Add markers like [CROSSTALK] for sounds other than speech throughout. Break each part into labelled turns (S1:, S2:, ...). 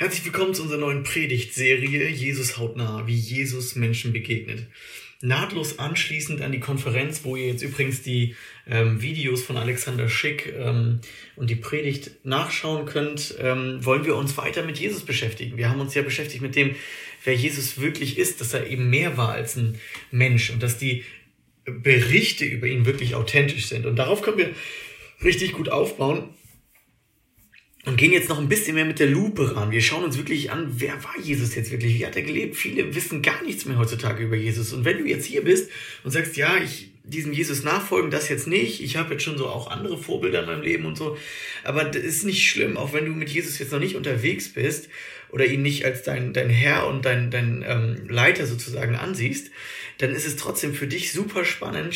S1: Herzlich willkommen zu unserer neuen Predigtserie Jesus hautnah, wie Jesus Menschen begegnet. Nahtlos anschließend an die Konferenz, wo ihr jetzt übrigens die ähm, Videos von Alexander Schick ähm, und die Predigt nachschauen könnt, ähm, wollen wir uns weiter mit Jesus beschäftigen. Wir haben uns ja beschäftigt mit dem, wer Jesus wirklich ist, dass er eben mehr war als ein Mensch und dass die Berichte über ihn wirklich authentisch sind. Und darauf können wir richtig gut aufbauen und gehen jetzt noch ein bisschen mehr mit der Lupe ran. Wir schauen uns wirklich an, wer war Jesus jetzt wirklich? Wie hat er gelebt? Viele wissen gar nichts mehr heutzutage über Jesus. Und wenn du jetzt hier bist und sagst, ja, ich diesem Jesus nachfolgen, das jetzt nicht. Ich habe jetzt schon so auch andere Vorbilder in meinem Leben und so. Aber das ist nicht schlimm, auch wenn du mit Jesus jetzt noch nicht unterwegs bist oder ihn nicht als dein, dein Herr und dein, dein ähm, Leiter sozusagen ansiehst, dann ist es trotzdem für dich super spannend.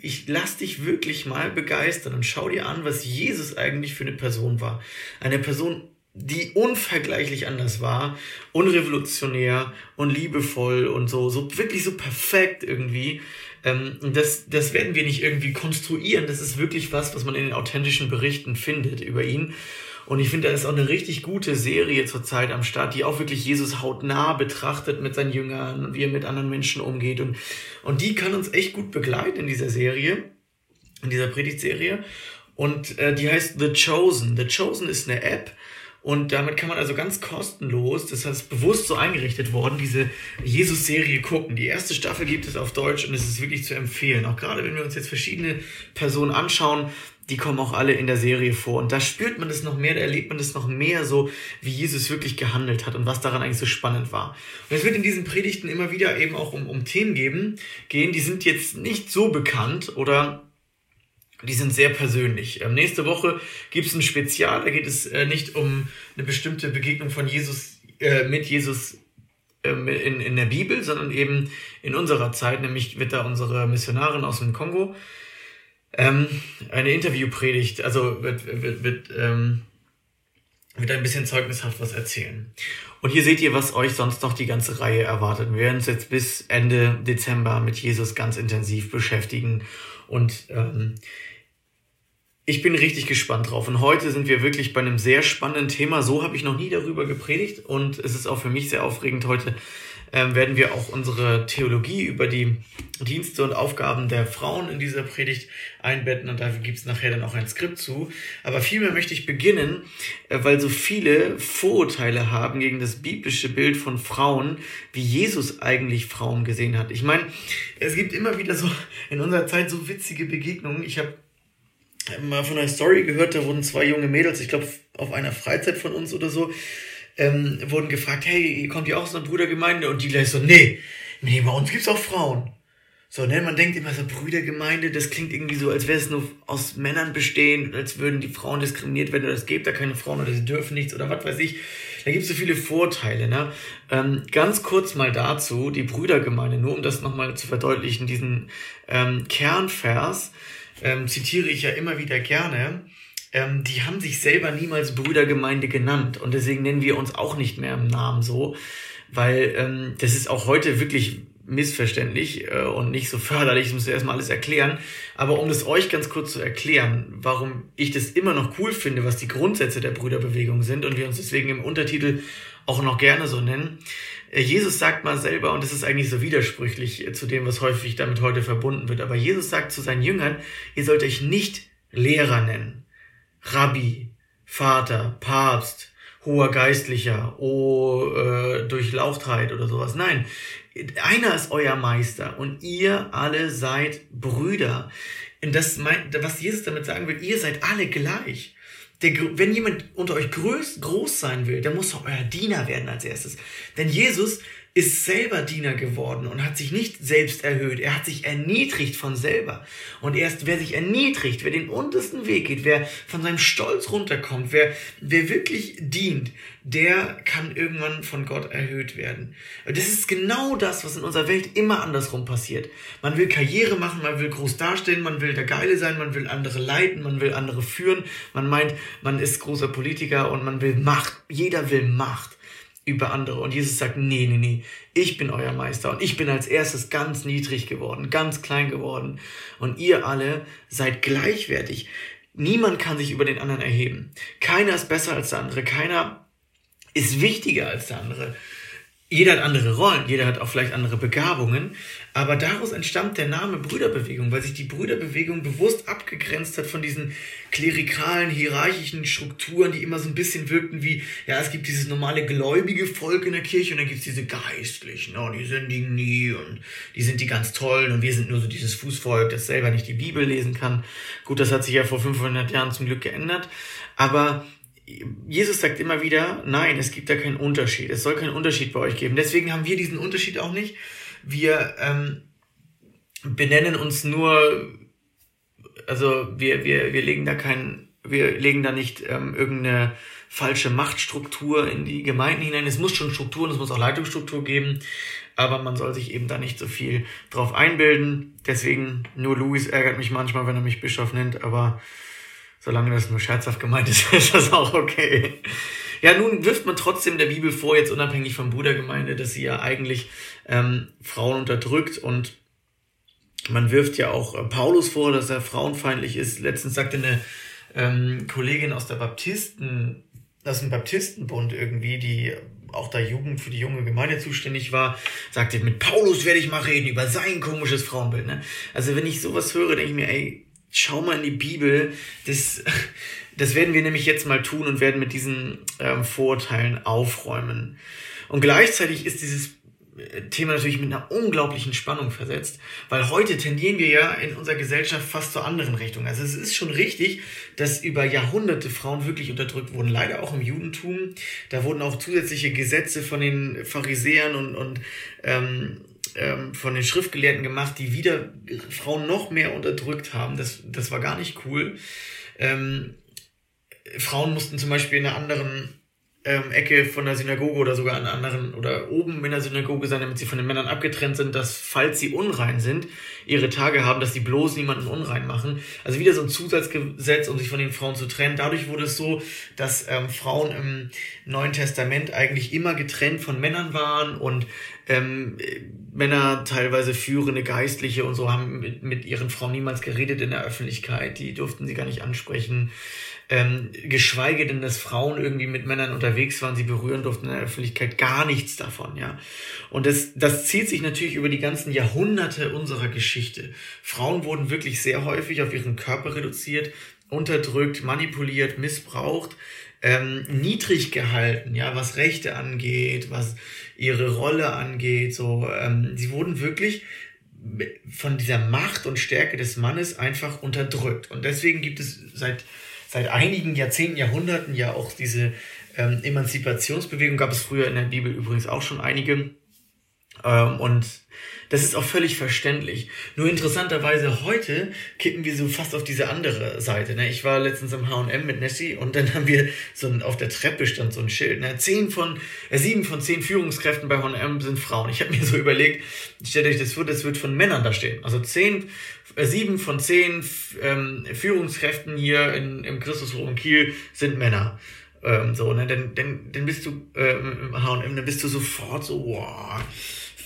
S1: Ich lass dich wirklich mal begeistern und schau dir an, was Jesus eigentlich für eine Person war. Eine Person, die unvergleichlich anders war, unrevolutionär und liebevoll und so, so wirklich so perfekt irgendwie. Ähm, das, das werden wir nicht irgendwie konstruieren. Das ist wirklich was, was man in den authentischen Berichten findet über ihn. Und ich finde, da ist auch eine richtig gute Serie zurzeit am Start, die auch wirklich Jesus hautnah betrachtet mit seinen Jüngern und wie er mit anderen Menschen umgeht. Und, und die kann uns echt gut begleiten in dieser Serie, in dieser Predigtserie. Und äh, die heißt The Chosen. The Chosen ist eine App, und damit kann man also ganz kostenlos, das heißt bewusst so eingerichtet worden, diese Jesus-Serie gucken. Die erste Staffel gibt es auf Deutsch und es ist wirklich zu empfehlen. Auch gerade wenn wir uns jetzt verschiedene Personen anschauen, die kommen auch alle in der Serie vor. Und da spürt man das noch mehr, da erlebt man das noch mehr so, wie Jesus wirklich gehandelt hat und was daran eigentlich so spannend war. Und es wird in diesen Predigten immer wieder eben auch um, um Themen geben, gehen, die sind jetzt nicht so bekannt oder die sind sehr persönlich. Ähm, nächste Woche gibt es ein Spezial, da geht es äh, nicht um eine bestimmte Begegnung von Jesus äh, mit Jesus ähm, in, in der Bibel, sondern eben in unserer Zeit, nämlich wird da unsere Missionarin aus dem Kongo ähm, eine Interviewpredigt, also wird, wird, wird, ähm, wird ein bisschen zeugnishaft was erzählen. Und hier seht ihr, was euch sonst noch die ganze Reihe erwartet. Wir werden uns jetzt bis Ende Dezember mit Jesus ganz intensiv beschäftigen und ähm, ich bin richtig gespannt drauf. Und heute sind wir wirklich bei einem sehr spannenden Thema. So habe ich noch nie darüber gepredigt. Und es ist auch für mich sehr aufregend. Heute ähm, werden wir auch unsere Theologie über die Dienste und Aufgaben der Frauen in dieser Predigt einbetten. Und dafür gibt es nachher dann auch ein Skript zu. Aber vielmehr möchte ich beginnen, äh, weil so viele Vorurteile haben gegen das biblische Bild von Frauen, wie Jesus eigentlich Frauen gesehen hat. Ich meine, es gibt immer wieder so in unserer Zeit so witzige Begegnungen. Ich habe mal von einer Story gehört, da wurden zwei junge Mädels, ich glaube auf einer Freizeit von uns oder so, ähm, wurden gefragt, hey, kommt ihr auch aus einer Brüdergemeinde? Und die gleich so, nee, nee, bei uns gibt's auch Frauen. So, ne, man denkt immer so, Brüdergemeinde, das klingt irgendwie so, als wäre es nur aus Männern bestehen, als würden die Frauen diskriminiert werden oder es gibt da keine Frauen oder sie dürfen nichts oder was weiß ich. Da gibt es so viele Vorteile, ne? Ähm, ganz kurz mal dazu, die Brüdergemeinde, nur um das nochmal zu verdeutlichen, diesen ähm, Kernvers, ähm, zitiere ich ja immer wieder gerne, ähm, die haben sich selber niemals Brüdergemeinde genannt. Und deswegen nennen wir uns auch nicht mehr im Namen so, weil ähm, das ist auch heute wirklich missverständlich äh, und nicht so förderlich, ich muss erstmal alles erklären. Aber um das euch ganz kurz zu erklären, warum ich das immer noch cool finde, was die Grundsätze der Brüderbewegung sind und wir uns deswegen im Untertitel auch noch gerne so nennen. Äh, Jesus sagt mal selber, und das ist eigentlich so widersprüchlich äh, zu dem, was häufig damit heute verbunden wird, aber Jesus sagt zu seinen Jüngern, ihr sollt euch nicht Lehrer nennen, Rabbi, Vater, Papst, hoher Geistlicher, oh, äh, Durchlauchtheit oder sowas. Nein, einer ist euer Meister und ihr alle seid Brüder. Und das meint, was Jesus damit sagen will, ihr seid alle gleich. Der, wenn jemand unter euch groß, groß sein will, der muss auch euer Diener werden als erstes. Denn Jesus ist selber Diener geworden und hat sich nicht selbst erhöht. Er hat sich erniedrigt von selber. Und erst wer sich erniedrigt, wer den untersten Weg geht, wer von seinem Stolz runterkommt, wer, wer wirklich dient, der kann irgendwann von Gott erhöht werden. Das ist genau das, was in unserer Welt immer andersrum passiert. Man will Karriere machen, man will groß dastehen, man will der Geile sein, man will andere leiten, man will andere führen, man meint, man ist großer Politiker und man will Macht. Jeder will Macht über andere. Und Jesus sagt, nee, nee, nee, ich bin euer Meister und ich bin als erstes ganz niedrig geworden, ganz klein geworden. Und ihr alle seid gleichwertig. Niemand kann sich über den anderen erheben. Keiner ist besser als der andere. Keiner ist wichtiger als der andere. Jeder hat andere Rollen, jeder hat auch vielleicht andere Begabungen, aber daraus entstammt der Name Brüderbewegung, weil sich die Brüderbewegung bewusst abgegrenzt hat von diesen klerikalen, hierarchischen Strukturen, die immer so ein bisschen wirkten wie, ja, es gibt dieses normale gläubige Volk in der Kirche und dann gibt es diese Geistlichen, oh, die sündigen nie und die sind die ganz tollen und wir sind nur so dieses Fußvolk, das selber nicht die Bibel lesen kann. Gut, das hat sich ja vor 500 Jahren zum Glück geändert, aber Jesus sagt immer wieder, nein, es gibt da keinen Unterschied. Es soll keinen Unterschied bei euch geben. Deswegen haben wir diesen Unterschied auch nicht. Wir ähm, benennen uns nur, also wir, wir, wir legen da keinen, wir legen da nicht ähm, irgendeine falsche Machtstruktur in die Gemeinden hinein. Es muss schon Strukturen, es muss auch Leitungsstruktur geben, aber man soll sich eben da nicht so viel drauf einbilden. Deswegen, nur Luis ärgert mich manchmal, wenn er mich Bischof nennt, aber Solange das nur scherzhaft gemeint ist, [LAUGHS] ist das auch okay. Ja, nun wirft man trotzdem der Bibel vor, jetzt unabhängig vom Brudergemeinde, dass sie ja eigentlich ähm, Frauen unterdrückt und man wirft ja auch äh, Paulus vor, dass er frauenfeindlich ist. Letztens sagte eine ähm, Kollegin aus der Baptisten, aus dem Baptistenbund irgendwie, die auch da Jugend für die junge Gemeinde zuständig war, sagte, mit Paulus werde ich mal reden über sein komisches Frauenbild. Ne? Also wenn ich sowas höre, denke ich mir, ey, schau mal in die Bibel. Das, das werden wir nämlich jetzt mal tun und werden mit diesen ähm, Vorurteilen aufräumen. Und gleichzeitig ist dieses äh, Thema natürlich mit einer unglaublichen Spannung versetzt, weil heute tendieren wir ja in unserer Gesellschaft fast zur anderen Richtung. Also es ist schon richtig, dass über Jahrhunderte Frauen wirklich unterdrückt wurden, leider auch im Judentum. Da wurden auch zusätzliche Gesetze von den Pharisäern und, und ähm, ähm, von den Schriftgelehrten gemacht, die wieder Frauen noch mehr unterdrückt haben. Das, das war gar nicht cool. Ähm, Frauen mussten zum Beispiel in einer anderen ähm, Ecke von der Synagoge oder sogar an anderen oder oben in der Synagoge sein, damit sie von den Männern abgetrennt sind, dass falls sie unrein sind, ihre Tage haben, dass sie bloß niemanden unrein machen. Also wieder so ein Zusatzgesetz, um sich von den Frauen zu trennen. Dadurch wurde es so, dass ähm, Frauen im Neuen Testament eigentlich immer getrennt von Männern waren und ähm, Männer, teilweise führende Geistliche und so, haben mit, mit ihren Frauen niemals geredet in der Öffentlichkeit. Die durften sie gar nicht ansprechen ähm, geschweige denn, dass Frauen irgendwie mit Männern unterwegs waren, sie berühren durften in der Öffentlichkeit, gar nichts davon, ja. Und das, das zieht sich natürlich über die ganzen Jahrhunderte unserer Geschichte. Frauen wurden wirklich sehr häufig auf ihren Körper reduziert, unterdrückt, manipuliert, missbraucht, ähm, niedrig gehalten, ja, was Rechte angeht, was ihre Rolle angeht, so, ähm, sie wurden wirklich von dieser Macht und Stärke des Mannes einfach unterdrückt. Und deswegen gibt es seit seit einigen Jahrzehnten, Jahrhunderten ja auch diese ähm, Emanzipationsbewegung, gab es früher in der Bibel übrigens auch schon einige. Ähm, und das ist auch völlig verständlich. Nur interessanterweise heute kippen wir so fast auf diese andere Seite. Ne? Ich war letztens im H&M mit Nessie und dann haben wir so ein, auf der Treppe stand so ein Schild. Ne? Zehn von, äh, sieben von zehn Führungskräften bei H&M sind Frauen. Ich habe mir so überlegt, stellt euch das vor, das wird von Männern da stehen. Also zehn, äh, sieben von zehn ähm, Führungskräften hier in, im Christusforum Kiel sind Männer. Ähm, so, ne? Dann, dann, dann bist du äh, im H&M, dann bist du sofort so, wow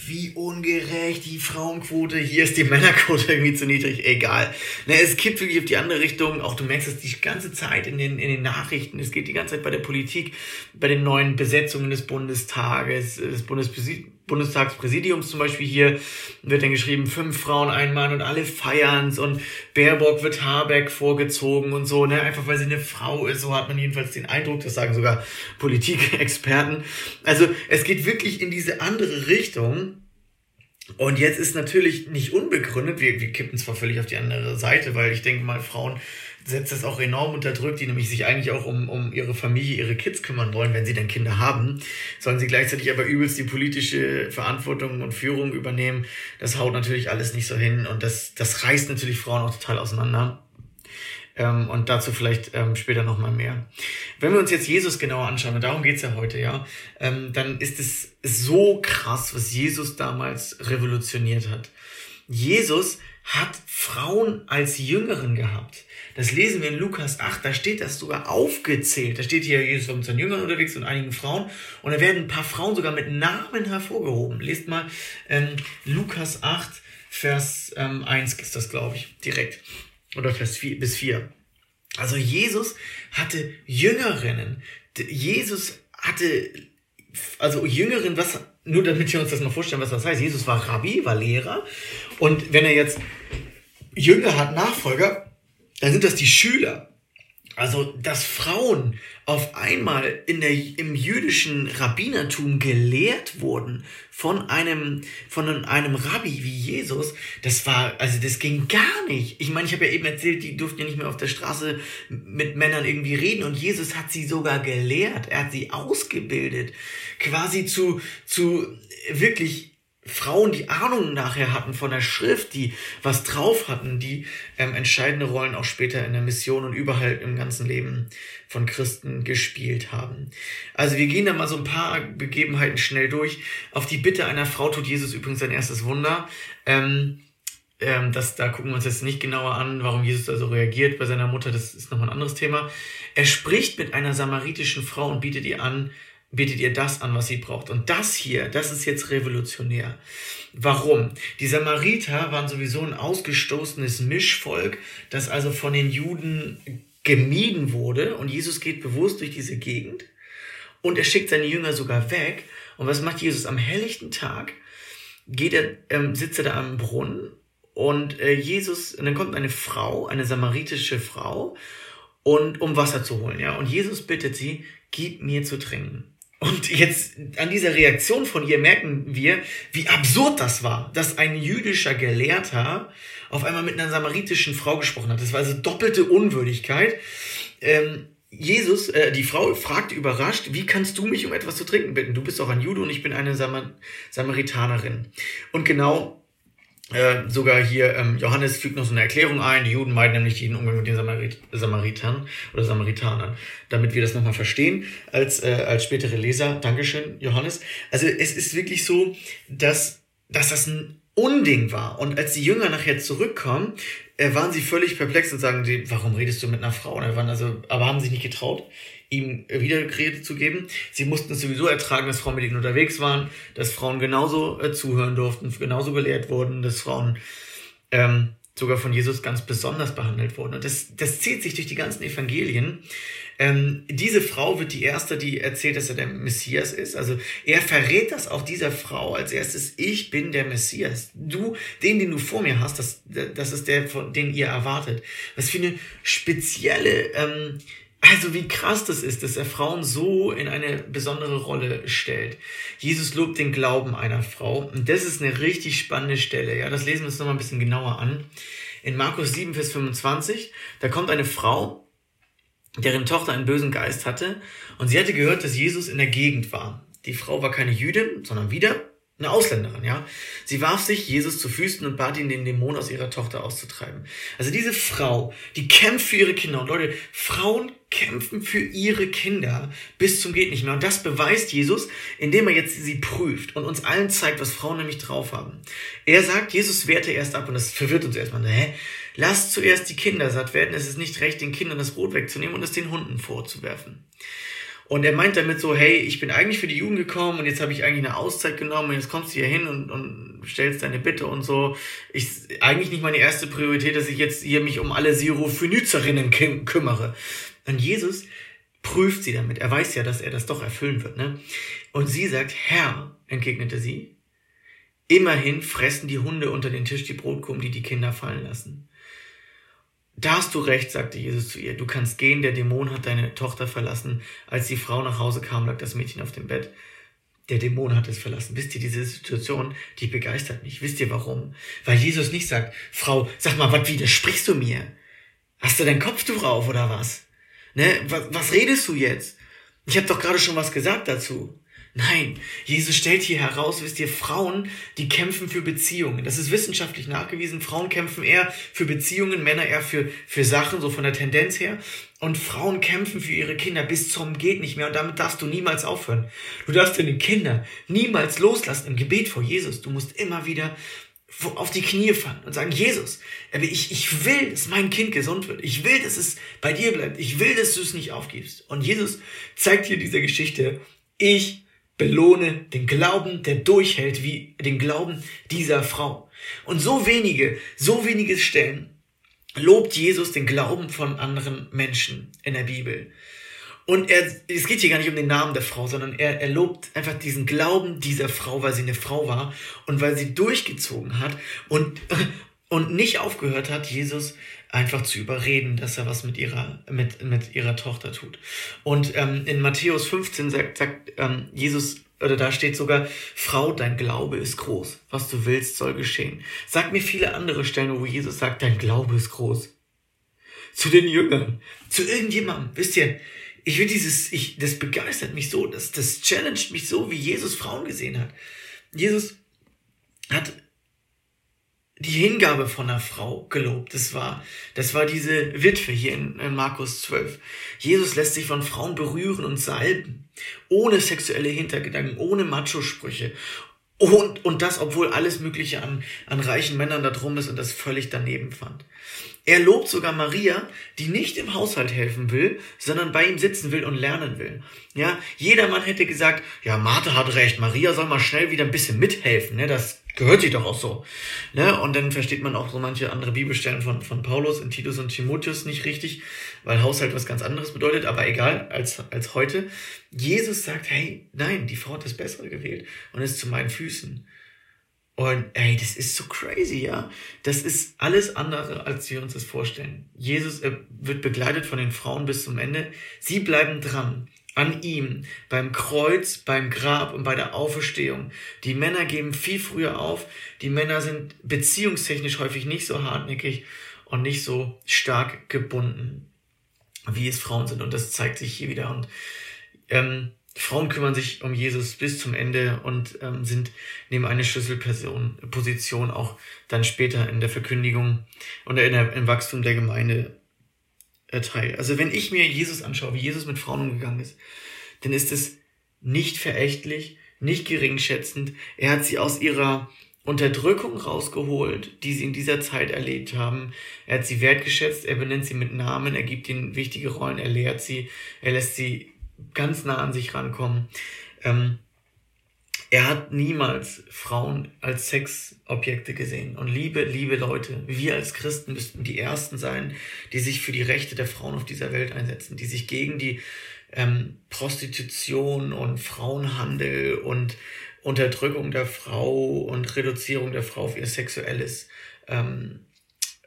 S1: wie ungerecht die Frauenquote, hier ist die Männerquote irgendwie zu niedrig, egal. Ne, es kippt wirklich auf die andere Richtung, auch du merkst es die ganze Zeit in den, in den Nachrichten, es geht die ganze Zeit bei der Politik, bei den neuen Besetzungen des Bundestages, des Bundespräsidenten, Bundestagspräsidiums zum Beispiel hier wird dann geschrieben, fünf Frauen, ein Mann und alle feiern's und Baerbock wird Habeck vorgezogen und so, ne, einfach weil sie eine Frau ist, so hat man jedenfalls den Eindruck, das sagen sogar [LAUGHS] Politikexperten. Also es geht wirklich in diese andere Richtung. Und jetzt ist natürlich nicht unbegründet, wir, wir kippen zwar völlig auf die andere Seite, weil ich denke mal, Frauen setzt das auch enorm unter Druck, die nämlich sich eigentlich auch um, um ihre Familie, ihre Kids kümmern wollen, wenn sie dann Kinder haben, sollen sie gleichzeitig aber übelst die politische Verantwortung und Führung übernehmen. Das haut natürlich alles nicht so hin und das, das reißt natürlich Frauen auch total auseinander. Ähm, und dazu vielleicht ähm, später nochmal mehr. Wenn wir uns jetzt Jesus genauer anschauen, und darum geht's ja heute, ja, ähm, dann ist es so krass, was Jesus damals revolutioniert hat. Jesus hat Frauen als Jüngeren gehabt. Das lesen wir in Lukas 8, da steht das sogar aufgezählt. Da steht hier, Jesus war mit seinen Jüngern unterwegs und einigen Frauen. Und da werden ein paar Frauen sogar mit Namen hervorgehoben. Lest mal ähm, Lukas 8, Vers ähm, 1 ist das, glaube ich, direkt. Oder Vers 4 bis 4. Also Jesus hatte Jüngerinnen. Jesus hat hatte, also Jüngeren, was, nur damit wir uns das mal vorstellen, was das heißt. Jesus war Rabbi, war Lehrer. Und wenn er jetzt Jünger hat, Nachfolger, dann sind das die Schüler. Also, dass Frauen auf einmal in der, im jüdischen Rabbinertum gelehrt wurden von einem, von einem Rabbi wie Jesus, das war, also das ging gar nicht. Ich meine, ich habe ja eben erzählt, die durften ja nicht mehr auf der Straße mit Männern irgendwie reden und Jesus hat sie sogar gelehrt. Er hat sie ausgebildet. Quasi zu, zu wirklich Frauen, die Ahnung nachher hatten von der Schrift, die was drauf hatten, die ähm, entscheidende Rollen auch später in der Mission und überall im ganzen Leben von Christen gespielt haben. Also wir gehen da mal so ein paar Begebenheiten schnell durch. Auf die Bitte einer Frau tut Jesus übrigens sein erstes Wunder. Ähm, ähm, das, da gucken wir uns jetzt nicht genauer an, warum Jesus da so reagiert bei seiner Mutter. Das ist nochmal ein anderes Thema. Er spricht mit einer samaritischen Frau und bietet ihr an, bietet ihr das an, was sie braucht. Und das hier, das ist jetzt revolutionär. Warum? Die Samariter waren sowieso ein ausgestoßenes Mischvolk, das also von den Juden gemieden wurde. Und Jesus geht bewusst durch diese Gegend und er schickt seine Jünger sogar weg. Und was macht Jesus am helllichten Tag? Geht er, ähm, sitzt er da am Brunnen und äh, Jesus, und dann kommt eine Frau, eine samaritische Frau, und um Wasser zu holen, ja. Und Jesus bittet sie, gib mir zu trinken. Und jetzt an dieser Reaktion von ihr merken wir, wie absurd das war, dass ein jüdischer Gelehrter auf einmal mit einer samaritischen Frau gesprochen hat. Das war also doppelte Unwürdigkeit. Ähm, Jesus, äh, die Frau fragt überrascht, wie kannst du mich um etwas zu trinken bitten? Du bist doch ein Jude und ich bin eine Samar Samaritanerin. Und genau äh, sogar hier ähm, Johannes fügt noch so eine Erklärung ein. Die Juden meiden nämlich jeden Umgang mit den Samarit Samaritern oder Samaritanern, damit wir das nochmal verstehen als, äh, als spätere Leser. Dankeschön, Johannes. Also es ist wirklich so, dass, dass das ein Unding war. Und als die Jünger nachher zurückkommen, äh, waren sie völlig perplex und sagen, sie, warum redest du mit einer Frau? Und waren also, aber haben sich nicht getraut ihm Wiederrede zu geben. Sie mussten es sowieso ertragen, dass Frauen mit ihnen unterwegs waren, dass Frauen genauso äh, zuhören durften, genauso gelehrt wurden, dass Frauen ähm, sogar von Jesus ganz besonders behandelt wurden. Und das, das zieht sich durch die ganzen Evangelien. Ähm, diese Frau wird die erste, die erzählt, dass er der Messias ist. Also er verrät das auch dieser Frau als erstes, ich bin der Messias. Du, den, den du vor mir hast, das, das ist der, den ihr erwartet. Was für eine spezielle ähm, also wie krass das ist, dass er Frauen so in eine besondere Rolle stellt. Jesus lobt den Glauben einer Frau und das ist eine richtig spannende Stelle. Ja, das lesen wir uns nochmal ein bisschen genauer an. In Markus 7, Vers 25, da kommt eine Frau, deren Tochter einen bösen Geist hatte und sie hatte gehört, dass Jesus in der Gegend war. Die Frau war keine Jüdin, sondern wieder eine Ausländerin, ja. Sie warf sich Jesus zu Füßen und bat ihn, den Dämon aus ihrer Tochter auszutreiben. Also diese Frau, die kämpft für ihre Kinder. Und Leute, Frauen kämpfen für ihre Kinder bis zum geht nicht mehr. Und das beweist Jesus, indem er jetzt sie prüft und uns allen zeigt, was Frauen nämlich drauf haben. Er sagt, Jesus wehrte erst ab und das verwirrt uns erstmal. Hä? Lasst zuerst die Kinder satt werden. Es ist nicht recht, den Kindern das Brot wegzunehmen und es den Hunden vorzuwerfen. Und er meint damit so, hey, ich bin eigentlich für die Jugend gekommen und jetzt habe ich eigentlich eine Auszeit genommen und jetzt kommst du hier hin und, und stellst deine Bitte und so. Ich, eigentlich nicht meine erste Priorität, dass ich jetzt hier mich um alle Syrophönizerinnen kümmere. Und Jesus prüft sie damit. Er weiß ja, dass er das doch erfüllen wird. Ne? Und sie sagt, Herr, entgegnete sie, immerhin fressen die Hunde unter den Tisch die Brotkrumen, die die Kinder fallen lassen. Da hast du recht, sagte Jesus zu ihr. Du kannst gehen, der Dämon hat deine Tochter verlassen. Als die Frau nach Hause kam, lag das Mädchen auf dem Bett. Der Dämon hat es verlassen. Wisst ihr, diese Situation, die begeistert mich. Wisst ihr warum? Weil Jesus nicht sagt, Frau, sag mal, was widersprichst du mir? Hast du dein Kopftuch auf oder was? Ne, was, was redest du jetzt? Ich habe doch gerade schon was gesagt dazu. Nein, Jesus stellt hier heraus, wisst ihr, Frauen, die kämpfen für Beziehungen. Das ist wissenschaftlich nachgewiesen. Frauen kämpfen eher für Beziehungen, Männer eher für, für Sachen, so von der Tendenz her. Und Frauen kämpfen für ihre Kinder bis zum geht nicht mehr. Und damit darfst du niemals aufhören. Du darfst deine Kinder niemals loslassen im Gebet vor Jesus. Du musst immer wieder auf die Knie fallen und sagen, Jesus, ich, ich will, dass mein Kind gesund wird. Ich will, dass es bei dir bleibt. Ich will, dass du es nicht aufgibst. Und Jesus zeigt hier diese Geschichte, ich belohne den Glauben, der durchhält, wie den Glauben dieser Frau. Und so wenige, so wenige Stellen lobt Jesus den Glauben von anderen Menschen in der Bibel. Und er, es geht hier gar nicht um den Namen der Frau, sondern er, er lobt einfach diesen Glauben dieser Frau, weil sie eine Frau war und weil sie durchgezogen hat und, und nicht aufgehört hat, Jesus einfach zu überreden, dass er was mit ihrer, mit, mit ihrer Tochter tut. Und ähm, in Matthäus 15 sagt, sagt ähm, Jesus, oder da steht sogar, Frau, dein Glaube ist groß. Was du willst, soll geschehen. Sag mir viele andere Stellen, wo Jesus sagt, dein Glaube ist groß. Zu den Jüngern, zu irgendjemandem. Wisst ihr, ich will dieses, ich, das begeistert mich so, das, das challenged mich so, wie Jesus Frauen gesehen hat. Jesus hat die Hingabe von einer Frau gelobt. Das war, das war diese Witwe hier in, in Markus 12. Jesus lässt sich von Frauen berühren und salben. Ohne sexuelle Hintergedanken, ohne Macho-Sprüche. Und, und das, obwohl alles Mögliche an, an reichen Männern da drum ist und das völlig daneben fand. Er lobt sogar Maria, die nicht im Haushalt helfen will, sondern bei ihm sitzen will und lernen will. Ja, jedermann hätte gesagt, ja, Martha hat recht, Maria soll mal schnell wieder ein bisschen mithelfen, ne, das gehört sich doch auch so. Ne? Und dann versteht man auch so manche andere Bibelstellen von, von Paulus in Titus und Timotheus nicht richtig, weil Haushalt was ganz anderes bedeutet, aber egal, als, als heute. Jesus sagt, hey, nein, die Frau hat das Bessere gewählt und ist zu meinen Füßen. Und ey, das ist so crazy, ja. Das ist alles andere, als wir uns das vorstellen. Jesus wird begleitet von den Frauen bis zum Ende. Sie bleiben dran an ihm, beim Kreuz, beim Grab und bei der Auferstehung. Die Männer geben viel früher auf. Die Männer sind beziehungstechnisch häufig nicht so hartnäckig und nicht so stark gebunden, wie es Frauen sind. Und das zeigt sich hier wieder. Und ähm, Frauen kümmern sich um Jesus bis zum Ende und ähm, sind neben eine Schlüsselperson, Position auch dann später in der Verkündigung und in der, im Wachstum der Gemeinde Teil. Also wenn ich mir Jesus anschaue, wie Jesus mit Frauen umgegangen ist, dann ist es nicht verächtlich, nicht geringschätzend. Er hat sie aus ihrer Unterdrückung rausgeholt, die sie in dieser Zeit erlebt haben. Er hat sie wertgeschätzt, er benennt sie mit Namen, er gibt ihnen wichtige Rollen, er lehrt sie, er lässt sie ganz nah an sich rankommen. Ähm, er hat niemals Frauen als Sexobjekte gesehen. Und liebe, liebe Leute, wir als Christen müssten die Ersten sein, die sich für die Rechte der Frauen auf dieser Welt einsetzen, die sich gegen die ähm, Prostitution und Frauenhandel und Unterdrückung der Frau und Reduzierung der Frau auf ihr Sexuelles ähm,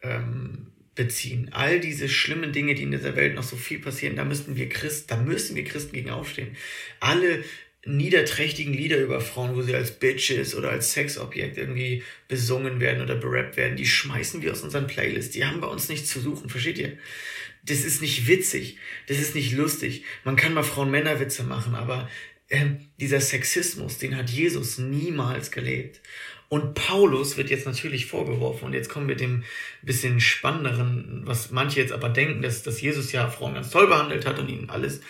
S1: ähm, beziehen. All diese schlimmen Dinge, die in dieser Welt noch so viel passieren, da müssen wir Christen, da müssen wir Christen gegen aufstehen. Alle niederträchtigen Lieder über Frauen, wo sie als Bitches oder als Sexobjekt irgendwie besungen werden oder berappt werden, die schmeißen wir aus unseren Playlists. Die haben bei uns nichts zu suchen, versteht ihr? Das ist nicht witzig, das ist nicht lustig. Man kann mal Frauen-Männer-Witze machen, aber äh, dieser Sexismus, den hat Jesus niemals gelebt. Und Paulus wird jetzt natürlich vorgeworfen, und jetzt kommen wir dem bisschen spannenderen, was manche jetzt aber denken, dass, dass Jesus ja Frauen ganz toll behandelt hat und ihnen alles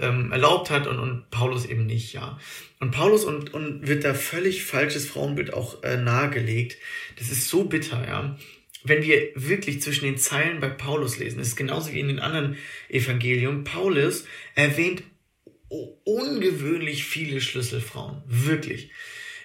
S1: ähm, erlaubt hat und, und Paulus eben nicht, ja. Und Paulus und, und wird da völlig falsches Frauenbild auch äh, nahegelegt. Das ist so bitter, ja. Wenn wir wirklich zwischen den Zeilen bei Paulus lesen, das ist genauso wie in den anderen Evangelium, Paulus erwähnt ungewöhnlich viele Schlüsselfrauen. Wirklich.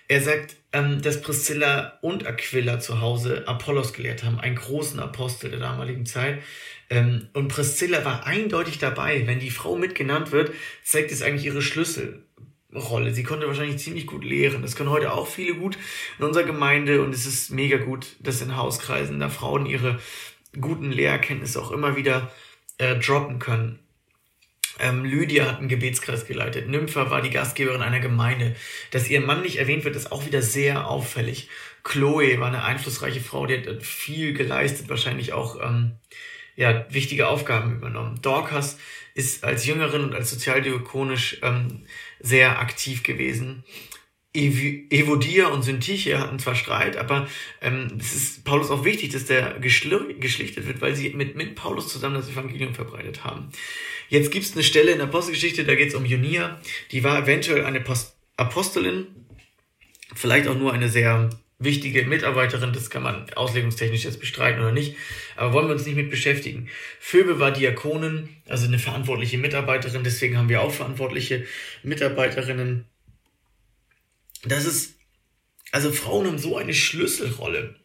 S1: Er sagt, ähm, dass Priscilla und Aquila zu Hause Apollos gelehrt haben, einen großen Apostel der damaligen Zeit. Ähm, und Priscilla war eindeutig dabei. Wenn die Frau mitgenannt wird, zeigt es eigentlich ihre Schlüsselrolle. Sie konnte wahrscheinlich ziemlich gut lehren. Das können heute auch viele gut in unserer Gemeinde und es ist mega gut, dass in Hauskreisen da Frauen ihre guten Lehrerkenntnisse auch immer wieder äh, droppen können. Ähm, Lydia hat einen Gebetskreis geleitet. Nympha war die Gastgeberin einer Gemeinde. Dass ihr Mann nicht erwähnt wird, ist auch wieder sehr auffällig. Chloe war eine einflussreiche Frau, die hat viel geleistet, wahrscheinlich auch ähm, ja, wichtige Aufgaben übernommen. Dorcas ist als Jüngerin und als sozialdiakonisch ähm, sehr aktiv gewesen. Ev Evodia und Syntyche hatten zwar Streit, aber ähm, es ist Paulus auch wichtig, dass der geschlichtet wird, weil sie mit, mit Paulus zusammen das Evangelium verbreitet haben. Jetzt gibt es eine Stelle in der Apostelgeschichte, da geht es um Junia, die war eventuell eine Post Apostelin, vielleicht auch nur eine sehr wichtige Mitarbeiterin, das kann man auslegungstechnisch jetzt bestreiten oder nicht, aber wollen wir uns nicht mit beschäftigen. Phoebe war Diakonin, also eine verantwortliche Mitarbeiterin, deswegen haben wir auch verantwortliche Mitarbeiterinnen. Das ist, also Frauen haben so eine Schlüsselrolle,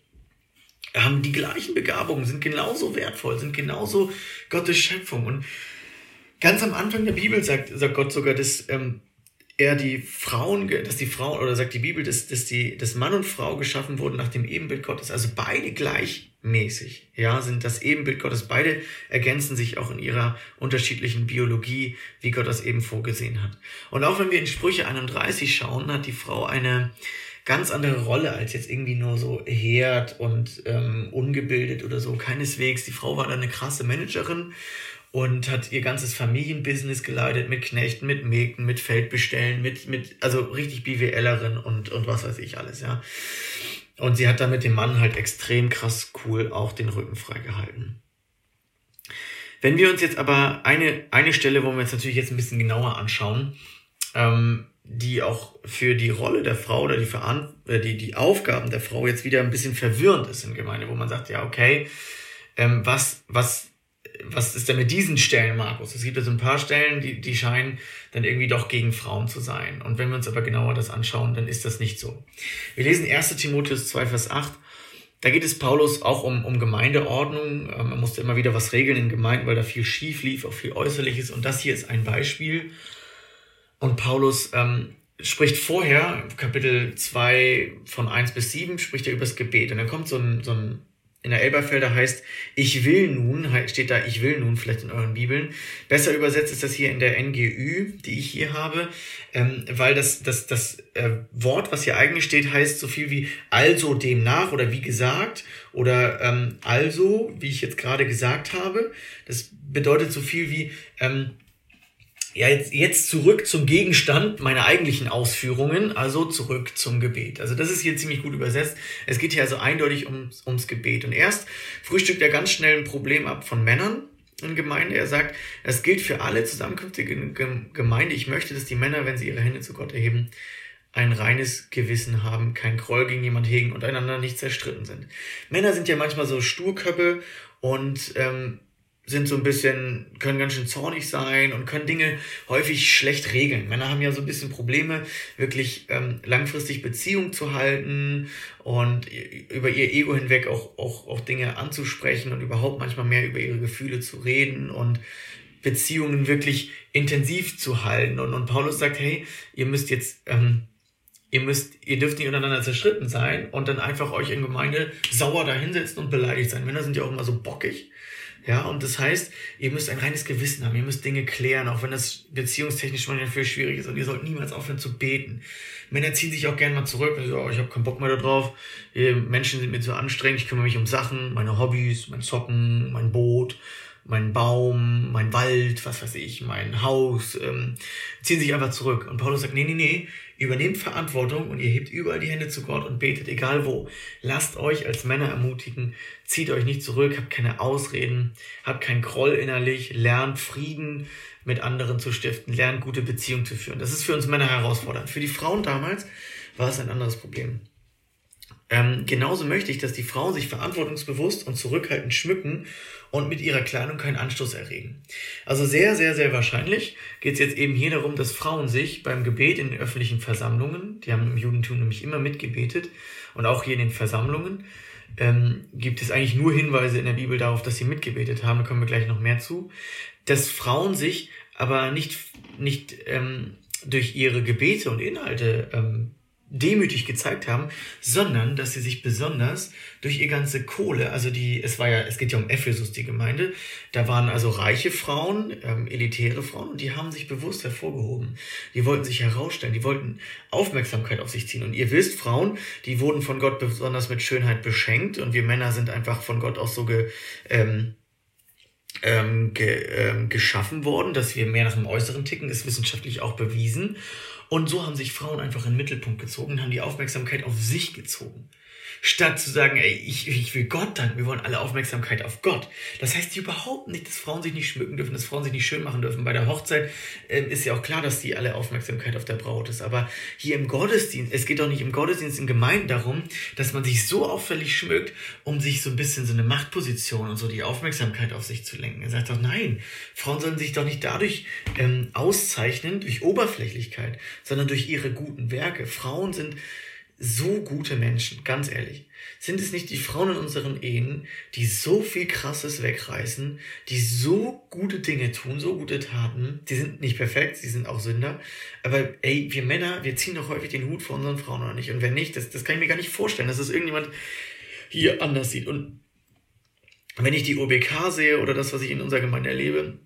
S1: haben die gleichen Begabungen, sind genauso wertvoll, sind genauso Gottes Schöpfung und Ganz am Anfang der Bibel sagt, sagt Gott sogar, dass ähm, er die Frauen, dass die Frauen, oder sagt die Bibel, dass, dass, die, dass Mann und Frau geschaffen wurden nach dem Ebenbild Gottes. Also beide gleichmäßig, ja, sind das Ebenbild Gottes. Beide ergänzen sich auch in ihrer unterschiedlichen Biologie, wie Gott das eben vorgesehen hat. Und auch wenn wir in Sprüche 31 schauen, hat die Frau eine ganz andere Rolle als jetzt irgendwie nur so Herd und ähm, ungebildet oder so. Keineswegs. Die Frau war da eine krasse Managerin und hat ihr ganzes Familienbusiness geleitet mit Knechten, mit Mägden, mit Feldbestellen, mit, mit, also richtig BWLerin und, und was weiß ich alles, ja. Und sie hat damit dem Mann halt extrem krass cool auch den Rücken freigehalten. Wenn wir uns jetzt aber eine, eine Stelle, wo wir uns natürlich jetzt ein bisschen genauer anschauen, ähm, die auch für die Rolle der Frau oder die, Veran äh, die, die Aufgaben der Frau jetzt wieder ein bisschen verwirrend ist in Gemeinde, wo man sagt, ja, okay, ähm, was, was was ist denn mit diesen Stellen, Markus? Es gibt ja so ein paar Stellen, die, die scheinen dann irgendwie doch gegen Frauen zu sein. Und wenn wir uns aber genauer das anschauen, dann ist das nicht so. Wir lesen 1 Timotheus 2, Vers 8. Da geht es Paulus auch um, um Gemeindeordnung. Ähm, er musste immer wieder was regeln in Gemeinden, weil da viel schief lief, auch viel Äußerliches. Und das hier ist ein Beispiel. Und Paulus ähm, spricht vorher, Kapitel 2 von 1 bis 7, spricht er über das Gebet. Und dann kommt so ein, so ein in der Elberfelder heißt, ich will nun, steht da, ich will nun, vielleicht in euren Bibeln. Besser übersetzt ist das hier in der NGÜ, die ich hier habe, ähm, weil das, das, das äh, Wort, was hier eigentlich steht, heißt so viel wie also demnach oder wie gesagt oder ähm, also, wie ich jetzt gerade gesagt habe. Das bedeutet so viel wie, ähm, ja, jetzt, jetzt zurück zum Gegenstand meiner eigentlichen Ausführungen, also zurück zum Gebet. Also das ist hier ziemlich gut übersetzt. Es geht hier also eindeutig ums, ums Gebet. Und erst frühstückt er ganz schnell ein Problem ab von Männern in Gemeinde. Er sagt, das gilt für alle zusammenkünftige Gemeinde. Ich möchte, dass die Männer, wenn sie ihre Hände zu Gott erheben, ein reines Gewissen haben, kein Groll gegen jemand hegen und einander nicht zerstritten sind. Männer sind ja manchmal so Sturköppe und ähm, sind so ein bisschen, können ganz schön zornig sein und können Dinge häufig schlecht regeln. Männer haben ja so ein bisschen Probleme, wirklich ähm, langfristig Beziehung zu halten und über ihr Ego hinweg auch, auch, auch Dinge anzusprechen und überhaupt manchmal mehr über ihre Gefühle zu reden und Beziehungen wirklich intensiv zu halten. Und, und Paulus sagt, hey, ihr müsst jetzt, ähm, ihr müsst, ihr dürft nicht untereinander zerschritten sein und dann einfach euch in Gemeinde sauer dahinsetzen und beleidigt sein. Männer sind ja auch immer so bockig. Ja, und das heißt, ihr müsst ein reines Gewissen haben, ihr müsst Dinge klären, auch wenn das beziehungstechnisch manchmal viel schwierig ist. Und ihr sollt niemals aufhören zu beten. Männer ziehen sich auch gerne mal zurück, und sagen, oh, ich habe keinen Bock mehr darauf, Menschen sind mir zu anstrengend, ich kümmere mich um Sachen, meine Hobbys, mein Zocken, mein Boot, mein Baum, mein Wald, was weiß ich, mein Haus, ähm, ziehen sich einfach zurück. Und Paulus sagt, nee, nee, nee, Übernehmt Verantwortung und ihr hebt überall die Hände zu Gott und betet, egal wo. Lasst euch als Männer ermutigen, zieht euch nicht zurück, habt keine Ausreden, habt keinen Groll innerlich, lernt Frieden mit anderen zu stiften, lernt gute Beziehungen zu führen. Das ist für uns Männer herausfordernd. Für die Frauen damals war es ein anderes Problem. Ähm, genauso möchte ich, dass die Frauen sich verantwortungsbewusst und zurückhaltend schmücken und mit ihrer Kleidung keinen Anstoß erregen. Also sehr, sehr, sehr wahrscheinlich geht es jetzt eben hier darum, dass Frauen sich beim Gebet in den öffentlichen Versammlungen, die haben im Judentum nämlich immer mitgebetet und auch hier in den Versammlungen, ähm, gibt es eigentlich nur Hinweise in der Bibel darauf, dass sie mitgebetet haben, da kommen wir gleich noch mehr zu, dass Frauen sich aber nicht, nicht ähm, durch ihre Gebete und Inhalte ähm, demütig gezeigt haben, sondern dass sie sich besonders durch ihr ganze Kohle, also die, es war ja, es geht ja um Ephesus, die Gemeinde, da waren also reiche Frauen, ähm, elitäre Frauen und die haben sich bewusst hervorgehoben. Die wollten sich herausstellen, die wollten Aufmerksamkeit auf sich ziehen. Und ihr wisst, Frauen, die wurden von Gott besonders mit Schönheit beschenkt und wir Männer sind einfach von Gott auch so ge, ähm, ähm, ge, ähm, geschaffen worden, dass wir mehr nach dem Äußeren ticken, ist wissenschaftlich auch bewiesen. Und so haben sich Frauen einfach in den Mittelpunkt gezogen, haben die Aufmerksamkeit auf sich gezogen statt zu sagen, ey, ich, ich will Gott danken, wir wollen alle Aufmerksamkeit auf Gott. Das heißt überhaupt nicht, dass Frauen sich nicht schmücken dürfen, dass Frauen sich nicht schön machen dürfen. Bei der Hochzeit äh, ist ja auch klar, dass die alle Aufmerksamkeit auf der Braut ist. Aber hier im Gottesdienst, es geht doch nicht im Gottesdienst in Gemeinden darum, dass man sich so auffällig schmückt, um sich so ein bisschen so eine Machtposition und so die Aufmerksamkeit auf sich zu lenken. Er sagt doch, nein, Frauen sollen sich doch nicht dadurch ähm, auszeichnen, durch Oberflächlichkeit, sondern durch ihre guten Werke. Frauen sind so gute Menschen, ganz ehrlich? Sind es nicht die Frauen in unseren Ehen, die so viel Krasses wegreißen, die so gute Dinge tun, so gute Taten? Die sind nicht perfekt, sie sind auch Sünder. Aber ey, wir Männer, wir ziehen doch häufig den Hut vor unseren Frauen oder nicht. Und wenn nicht, das, das kann ich mir gar nicht vorstellen, dass das irgendjemand hier anders sieht. Und wenn ich die OBK sehe oder das, was ich in unserer Gemeinde erlebe,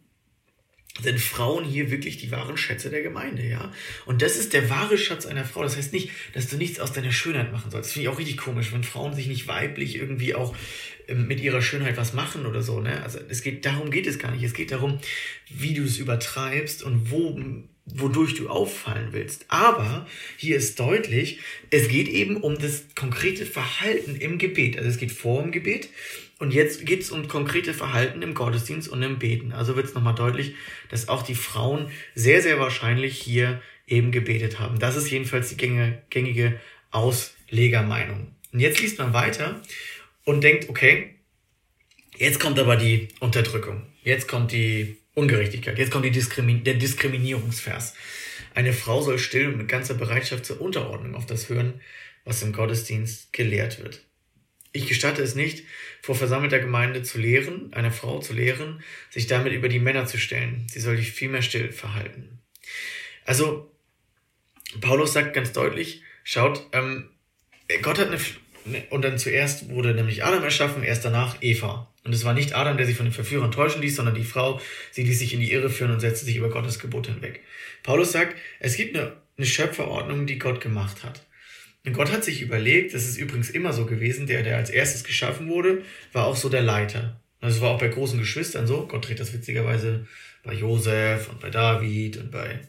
S1: sind Frauen hier wirklich die wahren Schätze der Gemeinde, ja. Und das ist der wahre Schatz einer Frau. Das heißt nicht, dass du nichts aus deiner Schönheit machen sollst. Das finde ich auch richtig komisch, wenn Frauen sich nicht weiblich irgendwie auch ähm, mit ihrer Schönheit was machen oder so, ne? Also es geht, darum geht es gar nicht. Es geht darum, wie du es übertreibst und wo, wodurch du auffallen willst. Aber hier ist deutlich, es geht eben um das konkrete Verhalten im Gebet. Also es geht vor dem Gebet und jetzt geht es um konkrete Verhalten im Gottesdienst und im Beten. Also wird es nochmal deutlich, dass auch die Frauen sehr, sehr wahrscheinlich hier eben gebetet haben. Das ist jedenfalls die gängige Auslegermeinung. Und jetzt liest man weiter und denkt, okay, jetzt kommt aber die Unterdrückung. Jetzt kommt die Ungerechtigkeit. Jetzt kommt die Diskrimin der Diskriminierungsvers. Eine Frau soll still und mit ganzer Bereitschaft zur Unterordnung auf das hören, was im Gottesdienst gelehrt wird. Ich gestatte es nicht, vor versammelter Gemeinde zu lehren, einer Frau zu lehren, sich damit über die Männer zu stellen. Sie soll sich vielmehr still verhalten. Also, Paulus sagt ganz deutlich, schaut, ähm, Gott hat eine, eine, und dann zuerst wurde nämlich Adam erschaffen, erst danach Eva. Und es war nicht Adam, der sich von den Verführern täuschen ließ, sondern die Frau, sie ließ sich in die Irre führen und setzte sich über Gottes Gebot hinweg. Paulus sagt, es gibt eine, eine Schöpferordnung, die Gott gemacht hat. Und Gott hat sich überlegt, das ist übrigens immer so gewesen, der, der als erstes geschaffen wurde, war auch so der Leiter. Das war auch bei großen Geschwistern so. Gott dreht das witzigerweise bei Josef und bei David und bei,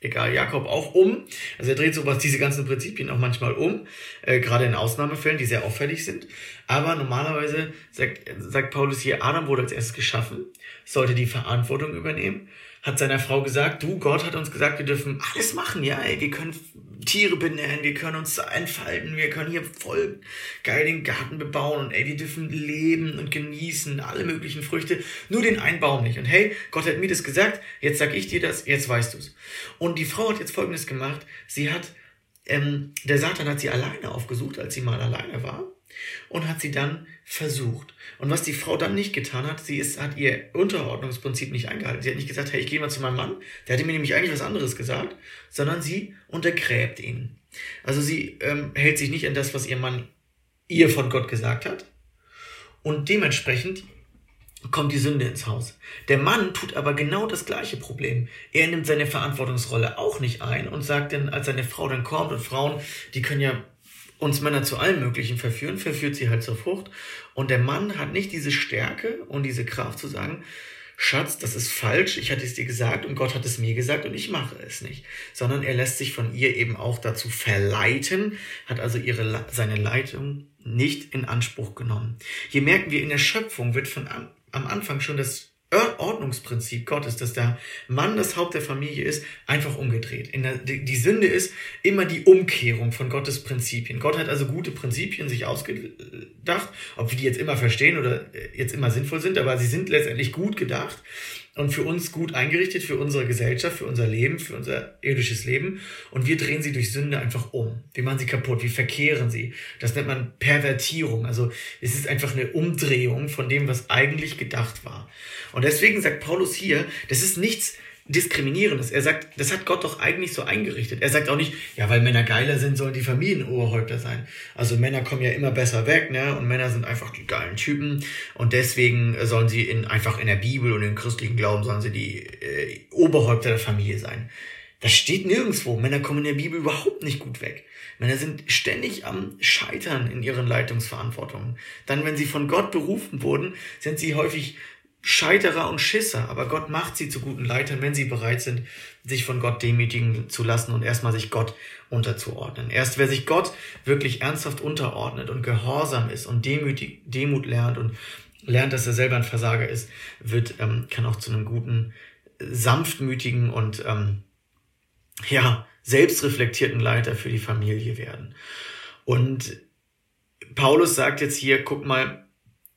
S1: egal, Jakob auch um. Also er dreht sowas, diese ganzen Prinzipien auch manchmal um, äh, gerade in Ausnahmefällen, die sehr auffällig sind. Aber normalerweise sagt, sagt Paulus hier, Adam wurde als erstes geschaffen, sollte die Verantwortung übernehmen hat seiner Frau gesagt, du, Gott hat uns gesagt, wir dürfen alles machen, ja, ey, wir können Tiere benennen, wir können uns entfalten, wir können hier voll geil den Garten bebauen und ey, wir dürfen leben und genießen, alle möglichen Früchte, nur den einen Baum nicht. Und hey, Gott hat mir das gesagt, jetzt sag ich dir das, jetzt weißt du's. Und die Frau hat jetzt Folgendes gemacht, sie hat, ähm, der Satan hat sie alleine aufgesucht, als sie mal alleine war und hat sie dann versucht. Und was die Frau dann nicht getan hat, sie ist, hat ihr Unterordnungsprinzip nicht eingehalten. Sie hat nicht gesagt, hey, ich gehe mal zu meinem Mann, der hatte mir nämlich eigentlich was anderes gesagt, sondern sie untergräbt ihn. Also sie ähm, hält sich nicht an das, was ihr Mann ihr von Gott gesagt hat. Und dementsprechend kommt die Sünde ins Haus. Der Mann tut aber genau das gleiche Problem. Er nimmt seine Verantwortungsrolle auch nicht ein und sagt dann, als seine Frau dann kommt, und Frauen, die können ja uns Männer zu allem Möglichen verführen, verführt sie halt zur Frucht. Und der Mann hat nicht diese Stärke und diese Kraft zu sagen, Schatz, das ist falsch, ich hatte es dir gesagt und Gott hat es mir gesagt und ich mache es nicht. Sondern er lässt sich von ihr eben auch dazu verleiten, hat also ihre, seine Leitung nicht in Anspruch genommen. Hier merken wir, in der Schöpfung wird von am Anfang schon das Ordnungsprinzip Gottes, dass der Mann das Haupt der Familie ist, einfach umgedreht. Der, die, die Sünde ist immer die Umkehrung von Gottes Prinzipien. Gott hat also gute Prinzipien sich ausgedacht, ob wir die jetzt immer verstehen oder jetzt immer sinnvoll sind, aber sie sind letztendlich gut gedacht und für uns gut eingerichtet, für unsere Gesellschaft, für unser Leben, für unser irdisches Leben. Und wir drehen sie durch Sünde einfach um. Wir machen sie kaputt, wir verkehren sie. Das nennt man Pervertierung. Also es ist einfach eine Umdrehung von dem, was eigentlich gedacht war. Und deswegen sagt Paulus hier, das ist nichts, Diskriminierendes. Er sagt, das hat Gott doch eigentlich so eingerichtet. Er sagt auch nicht, ja, weil Männer geiler sind, sollen die Familienoberhäupter sein. Also Männer kommen ja immer besser weg, ne? Und Männer sind einfach die geilen Typen. Und deswegen sollen sie in, einfach in der Bibel und im christlichen Glauben sollen sie die äh, Oberhäupter der Familie sein. Das steht nirgendwo. Männer kommen in der Bibel überhaupt nicht gut weg. Männer sind ständig am Scheitern in ihren Leitungsverantwortungen. Dann, wenn sie von Gott berufen wurden, sind sie häufig Scheiterer und Schisser, aber Gott macht sie zu guten Leitern, wenn sie bereit sind, sich von Gott demütigen zu lassen und erstmal sich Gott unterzuordnen. Erst wer sich Gott wirklich ernsthaft unterordnet und gehorsam ist und demütig, Demut lernt und lernt, dass er selber ein Versager ist, wird, ähm, kann auch zu einem guten, sanftmütigen und ähm, ja, selbstreflektierten Leiter für die Familie werden. Und Paulus sagt jetzt hier, guck mal,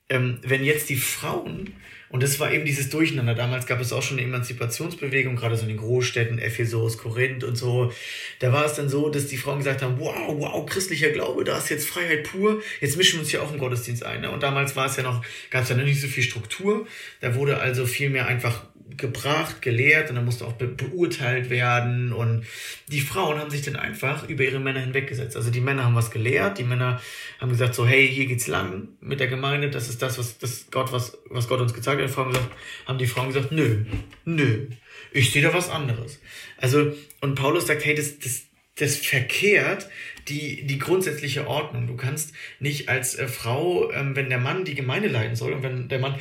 S1: ähm, wenn jetzt die Frauen Und das war eben dieses Durcheinander. Damals gab es auch schon eine Emanzipationsbewegung, gerade so in den Großstädten, Ephesus, Korinth und so. Da war es dann so, dass die Frauen gesagt haben, wow, wow, christlicher Glaube, da ist jetzt Freiheit pur, jetzt mischen wir uns hier auch im Gottesdienst ein. Ne? Und damals war es ja noch, gab es ja noch nicht so viel Struktur. Da wurde also viel mehr einfach gebracht, gelehrt und dann musste auch be beurteilt werden. Und die Frauen haben sich dann einfach über ihre Männer hinweggesetzt. Also die Männer haben was gelehrt, die Männer haben gesagt so, hey, hier geht's lang mit der Gemeinde, das ist das, was das Gott, was, was Gott uns gezeigt hat. Die Frauen gesagt, haben die Frauen gesagt, nö, nö, ich sehe da was anderes. Also, und Paulus sagt, hey, das, das, das verkehrt die, die grundsätzliche Ordnung. Du kannst nicht als äh, Frau, ähm, wenn der Mann die Gemeinde leiten soll und wenn der Mann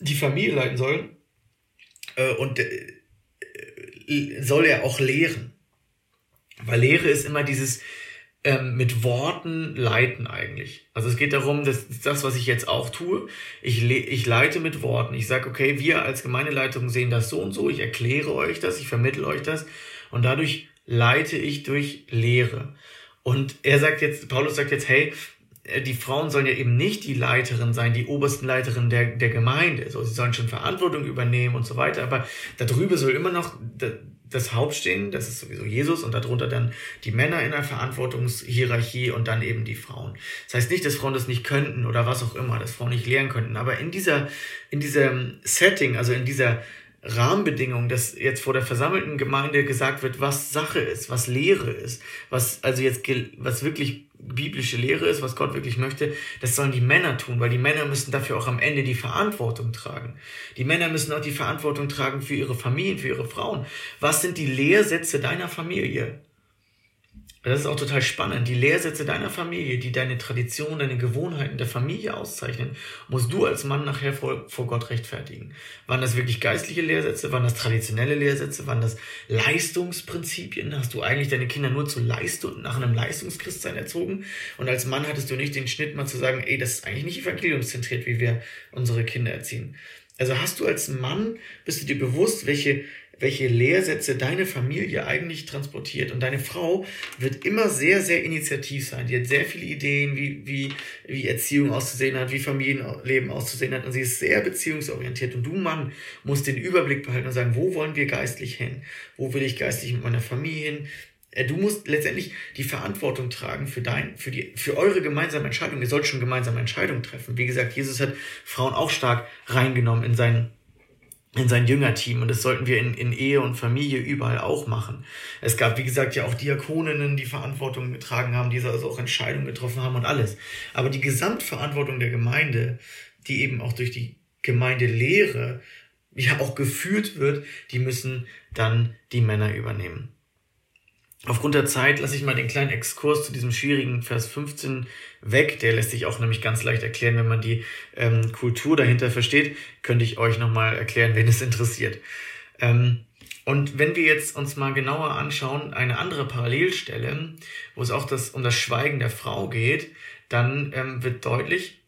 S1: die Familie leiten soll, äh, und äh, soll er auch lehren. Weil Lehre ist immer dieses ähm, mit Worten leiten eigentlich. Also es geht darum, dass das, was ich jetzt auch tue, ich, le ich leite mit Worten. Ich sage, okay, wir als Gemeindeleitung sehen das so und so, ich erkläre euch das, ich vermittle euch das und dadurch leite ich durch Lehre. Und er sagt jetzt, Paulus sagt jetzt, hey, die Frauen sollen ja eben nicht die Leiterin sein, die obersten Leiterin der, der Gemeinde. So, sie sollen schon Verantwortung übernehmen und so weiter. Aber darüber soll immer noch das Haupt stehen, das ist sowieso Jesus und darunter dann die Männer in der Verantwortungshierarchie und dann eben die Frauen. Das heißt nicht, dass Frauen das nicht könnten oder was auch immer, dass Frauen nicht lernen könnten. Aber in dieser, in diesem Setting, also in dieser Rahmenbedingungen, dass jetzt vor der versammelten Gemeinde gesagt wird, was Sache ist, was Lehre ist, was also jetzt was wirklich biblische Lehre ist, was Gott wirklich möchte, das sollen die Männer tun, weil die Männer müssen dafür auch am Ende die Verantwortung tragen. Die Männer müssen auch die Verantwortung tragen für ihre Familien, für ihre Frauen. Was sind die Lehrsätze deiner Familie? Das ist auch total spannend. Die Lehrsätze deiner Familie, die deine Tradition, deine Gewohnheiten der Familie auszeichnen, musst du als Mann nachher vor, vor Gott rechtfertigen. Waren das wirklich geistliche Lehrsätze? Waren das traditionelle Lehrsätze? Waren das Leistungsprinzipien? Hast du eigentlich deine Kinder nur zu Leistung, nach einem Leistungschristsein erzogen? Und als Mann hattest du nicht den Schnitt mal zu sagen, ey, das ist eigentlich nicht evangeliumszentriert, wie wir unsere Kinder erziehen. Also hast du als Mann, bist du dir bewusst, welche welche Lehrsätze deine Familie eigentlich transportiert. Und deine Frau wird immer sehr, sehr initiativ sein. Die hat sehr viele Ideen, wie, wie, wie Erziehung auszusehen hat, wie Familienleben auszusehen hat. Und sie ist sehr beziehungsorientiert. Und du, Mann, musst den Überblick behalten und sagen, wo wollen wir geistlich hin? Wo will ich geistlich mit meiner Familie hin? Äh, du musst letztendlich die Verantwortung tragen für dein, für die, für eure gemeinsame Entscheidung. Ihr sollt schon gemeinsame Entscheidungen treffen. Wie gesagt, Jesus hat Frauen auch stark reingenommen in seinen in sein Jüngerteam und das sollten wir in, in Ehe und Familie überall auch machen. Es gab, wie gesagt, ja auch Diakoninnen, die Verantwortung getragen haben, die also auch Entscheidungen getroffen haben und alles. Aber die Gesamtverantwortung der Gemeinde, die eben auch durch die Gemeindelehre ja auch geführt wird, die müssen dann die Männer übernehmen. Aufgrund der Zeit lasse ich mal den kleinen Exkurs zu diesem schwierigen Vers 15 weg. Der lässt sich auch nämlich ganz leicht erklären, wenn man die ähm, Kultur dahinter versteht. Könnte ich euch nochmal erklären, wenn es interessiert. Ähm, und wenn wir jetzt uns mal genauer anschauen, eine andere Parallelstelle, wo es auch das, um das Schweigen der Frau geht, dann ähm, wird deutlich,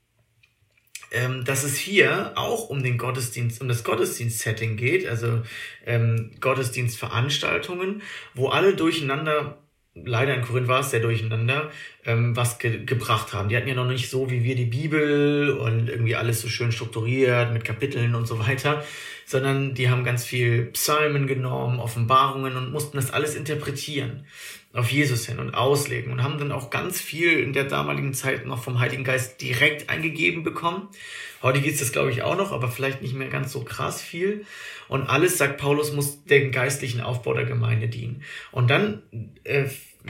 S1: ähm, dass es hier auch um den Gottesdienst, um das Gottesdienstsetting geht, also ähm, Gottesdienstveranstaltungen, wo alle durcheinander leider in Korinth war es sehr durcheinander, ähm, was ge gebracht haben. Die hatten ja noch nicht so wie wir die Bibel und irgendwie alles so schön strukturiert mit Kapiteln und so weiter, sondern die haben ganz viel Psalmen genommen, Offenbarungen und mussten das alles interpretieren auf Jesus hin und auslegen und haben dann auch ganz viel in der damaligen Zeit noch vom Heiligen Geist direkt eingegeben bekommen. Heute geht's das, glaube ich, auch noch, aber vielleicht nicht mehr ganz so krass viel. Und alles, sagt Paulus, muss dem geistlichen Aufbau der Gemeinde dienen. Und dann äh,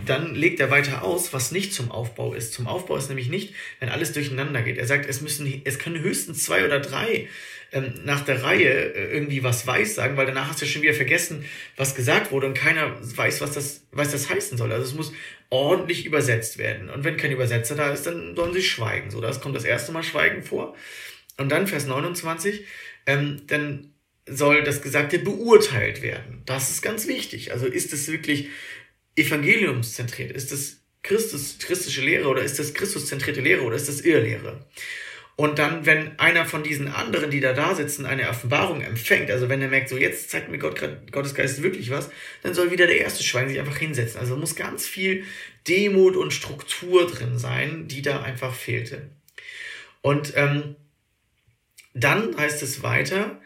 S1: dann legt er weiter aus, was nicht zum Aufbau ist. Zum Aufbau ist nämlich nicht, wenn alles durcheinander geht. Er sagt, es müssen, es können höchstens zwei oder drei ähm, nach der Reihe äh, irgendwie was weiß sagen, weil danach hast du schon wieder vergessen, was gesagt wurde und keiner weiß, was das, was das heißen soll. Also es muss ordentlich übersetzt werden. Und wenn kein Übersetzer da ist, dann sollen sie schweigen. So, das kommt das erste Mal Schweigen vor. Und dann Vers 29, ähm, dann soll das Gesagte beurteilt werden. Das ist ganz wichtig. Also ist es wirklich evangeliumszentriert? Ist das Christus, christliche Lehre oder ist das Christuszentrierte Lehre oder ist das Irrlehre? Und dann, wenn einer von diesen anderen, die da da sitzen, eine Offenbarung empfängt, also wenn er merkt, so jetzt zeigt mir Gott, Gottes Geist wirklich was, dann soll wieder der erste Schwein sich einfach hinsetzen. Also muss ganz viel Demut und Struktur drin sein, die da einfach fehlte. Und ähm, dann heißt es weiter,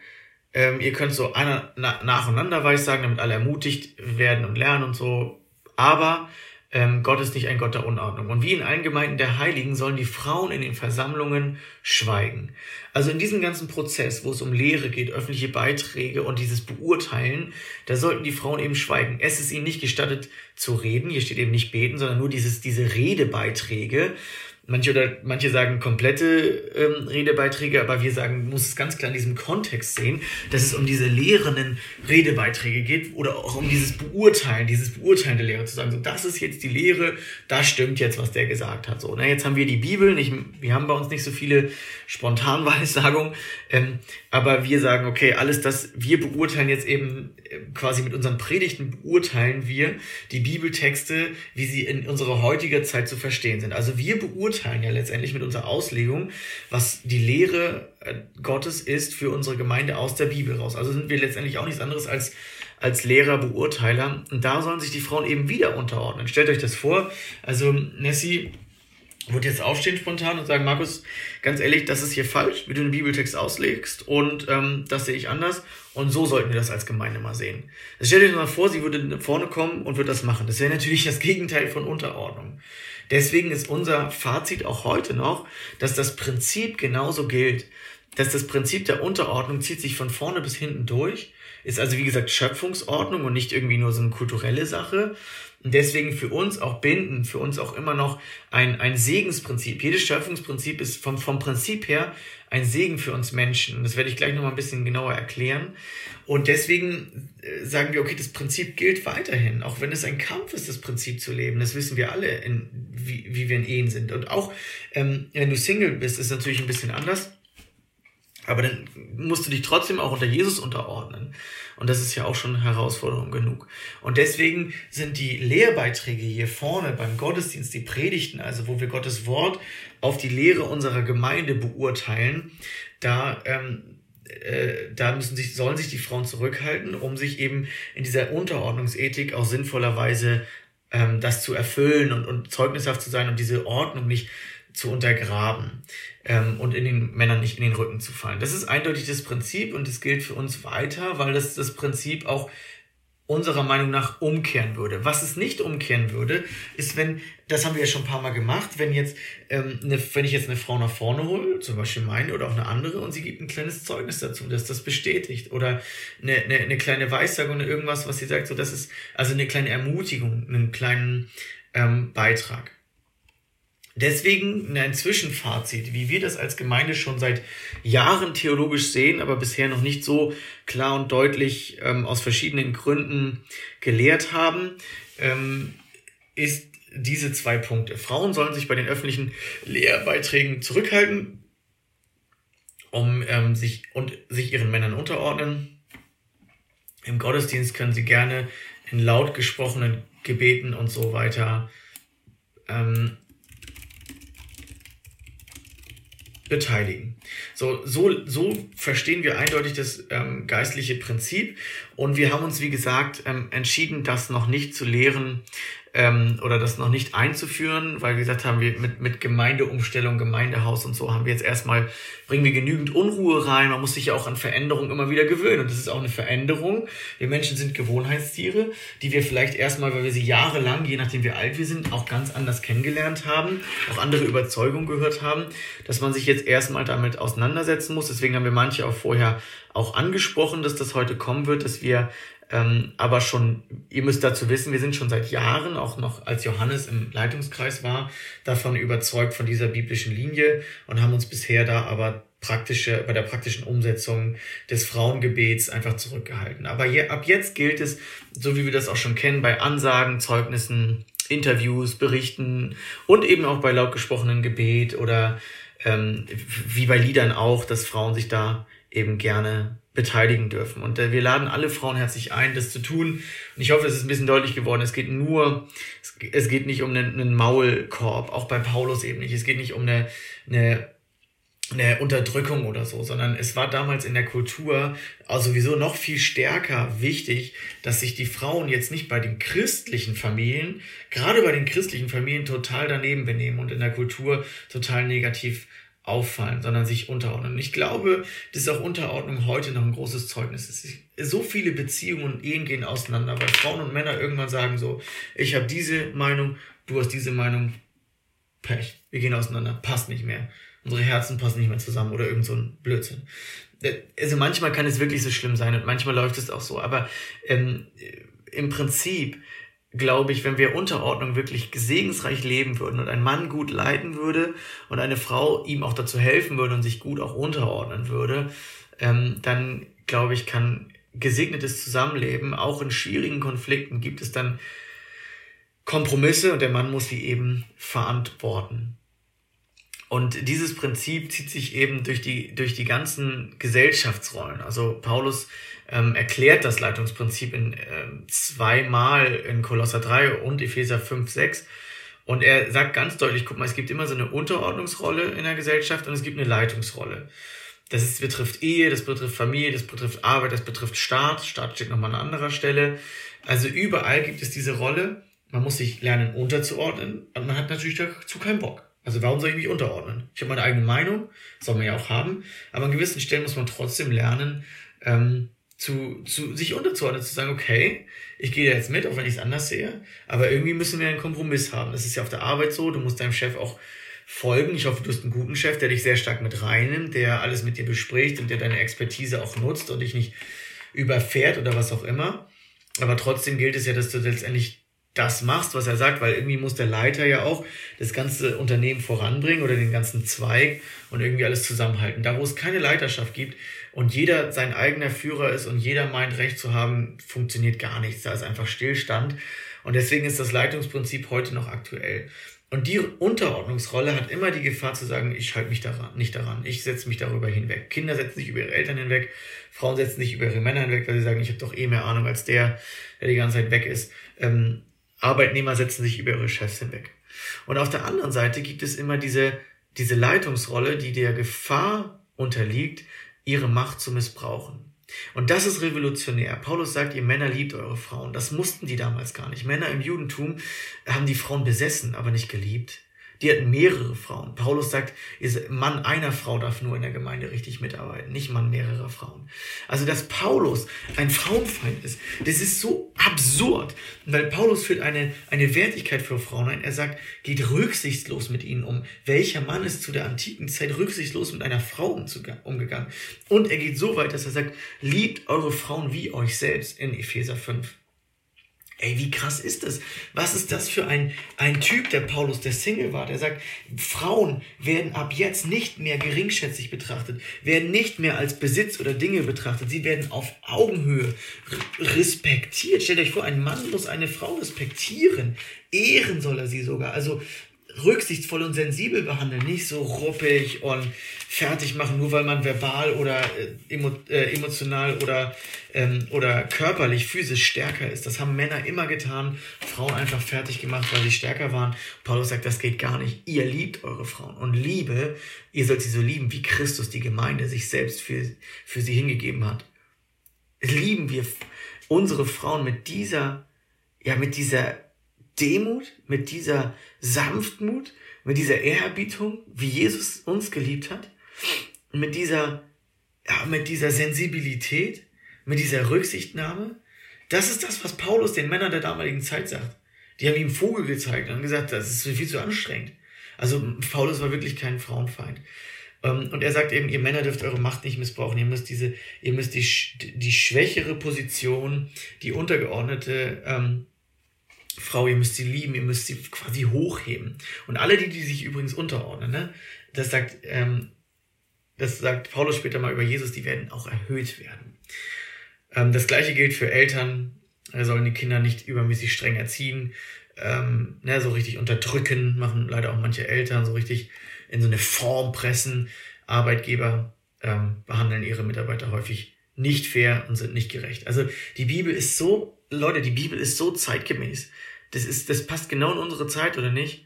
S1: ähm, ihr könnt so einer, na, nacheinander weissagen, damit alle ermutigt werden und lernen und so. Aber ähm, Gott ist nicht ein Gott der Unordnung. Und wie in allen Gemeinden der Heiligen sollen die Frauen in den Versammlungen schweigen. Also in diesem ganzen Prozess, wo es um Lehre geht, öffentliche Beiträge und dieses Beurteilen, da sollten die Frauen eben schweigen. Es ist ihnen nicht gestattet zu reden, hier steht eben nicht beten, sondern nur dieses, diese Redebeiträge. Manche oder manche sagen komplette ähm, Redebeiträge, aber wir sagen, muss es ganz klar in diesem Kontext sehen, dass es um diese lehrenden Redebeiträge geht oder auch um dieses Beurteilen, dieses beurteilende Lehre zu sagen, so das ist jetzt die Lehre, da stimmt jetzt, was der gesagt hat. So, ne, jetzt haben wir die Bibel, nicht, wir haben bei uns nicht so viele Spontanweissagungen, ähm, aber wir sagen, okay, alles das, wir beurteilen jetzt eben äh, quasi mit unseren Predigten beurteilen wir die Bibeltexte, wie sie in unserer heutiger Zeit zu verstehen sind. Also wir beurteilen beurteilen ja letztendlich mit unserer Auslegung, was die Lehre äh, Gottes ist für unsere Gemeinde aus der Bibel raus. Also sind wir letztendlich auch nichts anderes als als Lehrer, Beurteiler. Und da sollen sich die Frauen eben wieder unterordnen. Stellt euch das vor. Also Nessie wird jetzt aufstehen spontan und sagen, Markus, ganz ehrlich, das ist hier falsch, wie du den Bibeltext auslegst und ähm, das sehe ich anders und so sollten wir das als Gemeinde mal sehen. Also stellt euch mal vor, sie würde vorne kommen und würde das machen. Das wäre natürlich das Gegenteil von Unterordnung. Deswegen ist unser Fazit auch heute noch, dass das Prinzip genauso gilt. Dass das Prinzip der Unterordnung zieht sich von vorne bis hinten durch, ist also wie gesagt Schöpfungsordnung und nicht irgendwie nur so eine kulturelle Sache. Und deswegen für uns auch binden, für uns auch immer noch ein, ein Segensprinzip. Jedes Schöpfungsprinzip ist vom, vom Prinzip her ein Segen für uns Menschen. Das werde ich gleich nochmal ein bisschen genauer erklären. Und deswegen äh, sagen wir, okay, das Prinzip gilt weiterhin, auch wenn es ein Kampf ist, das Prinzip zu leben. Das wissen wir alle, in, wie, wie wir in Ehen sind. Und auch ähm, wenn du Single bist, ist natürlich ein bisschen anders. Aber dann musst du dich trotzdem auch unter Jesus unterordnen. Und das ist ja auch schon Herausforderung genug. Und deswegen sind die Lehrbeiträge hier vorne beim Gottesdienst, die Predigten, also wo wir Gottes Wort auf die Lehre unserer Gemeinde beurteilen, da, ähm, äh, da müssen sich, sollen sich die Frauen zurückhalten, um sich eben in dieser Unterordnungsethik auch sinnvollerweise ähm, das zu erfüllen und, und zeugnishaft zu sein und diese Ordnung nicht zu untergraben ähm, und in den Männern nicht in den Rücken zu fallen. Das ist eindeutig das Prinzip und es gilt für uns weiter, weil das das Prinzip auch unserer Meinung nach umkehren würde. Was es nicht umkehren würde, ist, wenn, das haben wir ja schon ein paar Mal gemacht, wenn jetzt, ähm, ne, wenn ich jetzt eine Frau nach vorne hole, zum Beispiel meine oder auch eine andere, und sie gibt ein kleines Zeugnis dazu, dass das bestätigt. Oder eine, eine, eine kleine Weissagung oder irgendwas, was sie sagt, so das ist, also eine kleine Ermutigung, einen kleinen ähm, Beitrag. Deswegen ein Zwischenfazit, wie wir das als Gemeinde schon seit Jahren theologisch sehen, aber bisher noch nicht so klar und deutlich ähm, aus verschiedenen Gründen gelehrt haben, ähm, ist diese zwei Punkte. Frauen sollen sich bei den öffentlichen Lehrbeiträgen zurückhalten, um ähm, sich und sich ihren Männern unterordnen. Im Gottesdienst können sie gerne in laut gesprochenen Gebeten und so weiter ähm, beteiligen. So, so, so verstehen wir eindeutig das ähm, geistliche Prinzip und wir haben uns, wie gesagt, ähm, entschieden, das noch nicht zu lehren ähm, oder das noch nicht einzuführen, weil wir gesagt haben, wir mit, mit Gemeindeumstellung, Gemeindehaus und so haben wir jetzt erstmal, bringen wir genügend Unruhe rein. Man muss sich ja auch an Veränderungen immer wieder gewöhnen. Und das ist auch eine Veränderung. Wir Menschen sind Gewohnheitstiere, die wir vielleicht erstmal, weil wir sie jahrelang, je nachdem wie alt wir sind, auch ganz anders kennengelernt haben, auch andere Überzeugungen gehört haben, dass man sich jetzt erstmal damit auseinandersetzen muss. Deswegen haben wir manche auch vorher auch angesprochen, dass das heute kommen wird, dass wir ähm, aber schon, ihr müsst dazu wissen, wir sind schon seit Jahren, auch noch als Johannes im Leitungskreis war, davon überzeugt von dieser biblischen Linie und haben uns bisher da aber praktische, bei der praktischen Umsetzung des Frauengebets einfach zurückgehalten. Aber je, ab jetzt gilt es, so wie wir das auch schon kennen, bei Ansagen, Zeugnissen, Interviews, Berichten und eben auch bei laut gesprochenen Gebet oder ähm, wie bei Liedern auch, dass Frauen sich da eben gerne beteiligen dürfen. Und äh, wir laden alle Frauen herzlich ein, das zu tun. Und ich hoffe, es ist ein bisschen deutlich geworden. Es geht nur, es geht nicht um einen, einen Maulkorb, auch bei Paulus eben nicht. Es geht nicht um eine, eine, eine Unterdrückung oder so, sondern es war damals in der Kultur also sowieso noch viel stärker wichtig, dass sich die Frauen jetzt nicht bei den christlichen Familien, gerade bei den christlichen Familien total daneben benehmen und in der Kultur total negativ auffallen, sondern sich unterordnen. Ich glaube, dass auch Unterordnung heute noch ein großes Zeugnis ist. So viele Beziehungen und Ehen gehen auseinander, weil Frauen und Männer irgendwann sagen so, ich habe diese Meinung, du hast diese Meinung, Pech, wir gehen auseinander, passt nicht mehr. Unsere Herzen passen nicht mehr zusammen oder irgend so ein Blödsinn. Also manchmal kann es wirklich so schlimm sein und manchmal läuft es auch so, aber ähm, im Prinzip glaube ich, wenn wir Unterordnung wirklich segensreich leben würden und ein Mann gut leiten würde und eine Frau ihm auch dazu helfen würde und sich gut auch unterordnen würde, ähm, dann glaube ich, kann gesegnetes Zusammenleben, auch in schwierigen Konflikten gibt es dann Kompromisse und der Mann muss sie eben verantworten. Und dieses Prinzip zieht sich eben durch die, durch die ganzen Gesellschaftsrollen. Also Paulus ähm, erklärt das Leitungsprinzip in ähm, zweimal in Kolosser 3 und Epheser 5, 6. Und er sagt ganz deutlich, guck mal, es gibt immer so eine Unterordnungsrolle in der Gesellschaft und es gibt eine Leitungsrolle. Das ist, betrifft Ehe, das betrifft Familie, das betrifft Arbeit, das betrifft Staat. Staat steht nochmal an anderer Stelle. Also überall gibt es diese Rolle. Man muss sich lernen unterzuordnen und man hat natürlich dazu keinen Bock. Also warum soll ich mich unterordnen? Ich habe meine eigene Meinung, soll man ja auch haben, aber an gewissen Stellen muss man trotzdem lernen, ähm, zu, zu sich unterzuordnen, zu sagen, okay, ich gehe jetzt mit, auch wenn ich es anders sehe, aber irgendwie müssen wir einen Kompromiss haben. Das ist ja auf der Arbeit so, du musst deinem Chef auch folgen. Ich hoffe, du hast einen guten Chef, der dich sehr stark mit reinnimmt, der alles mit dir bespricht und der deine Expertise auch nutzt und dich nicht überfährt oder was auch immer. Aber trotzdem gilt es ja, dass du letztendlich das machst, was er sagt, weil irgendwie muss der Leiter ja auch das ganze Unternehmen voranbringen oder den ganzen Zweig und irgendwie alles zusammenhalten. Da, wo es keine Leiterschaft gibt und jeder sein eigener Führer ist und jeder meint, Recht zu haben, funktioniert gar nichts. Da ist einfach Stillstand. Und deswegen ist das Leitungsprinzip heute noch aktuell. Und die Unterordnungsrolle hat immer die Gefahr zu sagen, ich halte mich daran, nicht daran, ich setze mich darüber hinweg. Kinder setzen sich über ihre Eltern hinweg, Frauen setzen sich über ihre Männer hinweg, weil sie sagen, ich habe doch eh mehr Ahnung als der, der die ganze Zeit weg ist. Ähm, Arbeitnehmer setzen sich über ihre Chefs hinweg. Und auf der anderen Seite gibt es immer diese, diese Leitungsrolle, die der Gefahr unterliegt, ihre Macht zu missbrauchen. Und das ist revolutionär. Paulus sagt, ihr Männer liebt eure Frauen. Das mussten die damals gar nicht. Männer im Judentum haben die Frauen besessen, aber nicht geliebt. Die hatten mehrere Frauen. Paulus sagt, Mann einer Frau darf nur in der Gemeinde richtig mitarbeiten, nicht Mann mehrerer Frauen. Also, dass Paulus ein Frauenfeind ist, das ist so absurd, weil Paulus führt eine, eine Wertigkeit für Frauen ein. Er sagt, geht rücksichtslos mit ihnen um. Welcher Mann ist zu der antiken Zeit rücksichtslos mit einer Frau umgegangen? Und er geht so weit, dass er sagt, liebt eure Frauen wie euch selbst in Epheser 5. Ey, wie krass ist das? Was ist das für ein, ein Typ, der Paulus, der Single war, der sagt, Frauen werden ab jetzt nicht mehr geringschätzig betrachtet, werden nicht mehr als Besitz oder Dinge betrachtet, sie werden auf Augenhöhe respektiert. Stellt euch vor, ein Mann muss eine Frau respektieren, ehren soll er sie sogar. Also rücksichtsvoll und sensibel behandeln, nicht so ruppig und fertig machen, nur weil man verbal oder äh, emo, äh, emotional oder, ähm, oder körperlich, physisch stärker ist. Das haben Männer immer getan, Frauen einfach fertig gemacht, weil sie stärker waren. Paulus sagt, das geht gar nicht. Ihr liebt eure Frauen und Liebe, ihr sollt sie so lieben, wie Christus die Gemeinde sich selbst für, für sie hingegeben hat. Lieben wir unsere Frauen mit dieser, ja, mit dieser Demut, mit dieser Sanftmut, mit dieser Ehrerbietung, wie Jesus uns geliebt hat, mit dieser, ja, mit dieser Sensibilität, mit dieser Rücksichtnahme. Das ist das, was Paulus den Männern der damaligen Zeit sagt. Die haben ihm Vogel gezeigt und gesagt, das ist viel zu anstrengend. Also Paulus war wirklich kein Frauenfeind. Ähm, und er sagt eben, ihr Männer dürft eure Macht nicht missbrauchen. Ihr müsst diese, ihr müsst die, die schwächere Position, die untergeordnete ähm, Frau, ihr müsst sie lieben, ihr müsst sie quasi hochheben. Und alle die, die sich übrigens unterordnen, ne, das sagt, ähm, das sagt Paulus später mal über Jesus, die werden auch erhöht werden. Ähm, das gleiche gilt für Eltern, äh, sollen die Kinder nicht übermäßig streng erziehen, ähm, ne, so richtig unterdrücken, machen leider auch manche Eltern, so richtig in so eine Form pressen. Arbeitgeber ähm, behandeln ihre Mitarbeiter häufig nicht fair und sind nicht gerecht. Also die Bibel ist so Leute, die Bibel ist so zeitgemäß. Das ist, das passt genau in unsere Zeit, oder nicht?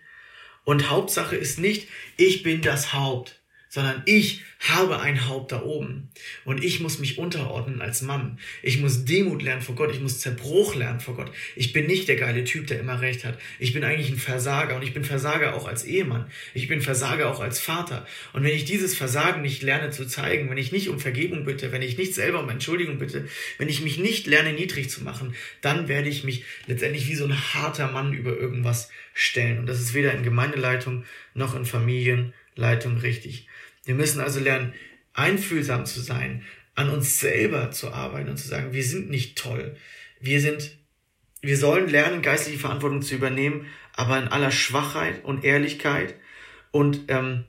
S1: Und Hauptsache ist nicht, ich bin das Haupt. Sondern ich habe ein Haupt da oben und ich muss mich unterordnen als Mann. Ich muss Demut lernen vor Gott, ich muss Zerbruch lernen vor Gott. Ich bin nicht der geile Typ, der immer recht hat. Ich bin eigentlich ein Versager und ich bin Versager auch als Ehemann. Ich bin Versager auch als Vater. Und wenn ich dieses Versagen nicht lerne zu zeigen, wenn ich nicht um Vergebung bitte, wenn ich nicht selber um Entschuldigung bitte, wenn ich mich nicht lerne niedrig zu machen, dann werde ich mich letztendlich wie so ein harter Mann über irgendwas stellen. Und das ist weder in Gemeindeleitung noch in Familienleitung richtig. Wir müssen also lernen, einfühlsam zu sein, an uns selber zu arbeiten und zu sagen, wir sind nicht toll. Wir sind, wir sollen lernen, geistliche Verantwortung zu übernehmen, aber in aller Schwachheit und Ehrlichkeit und ähm,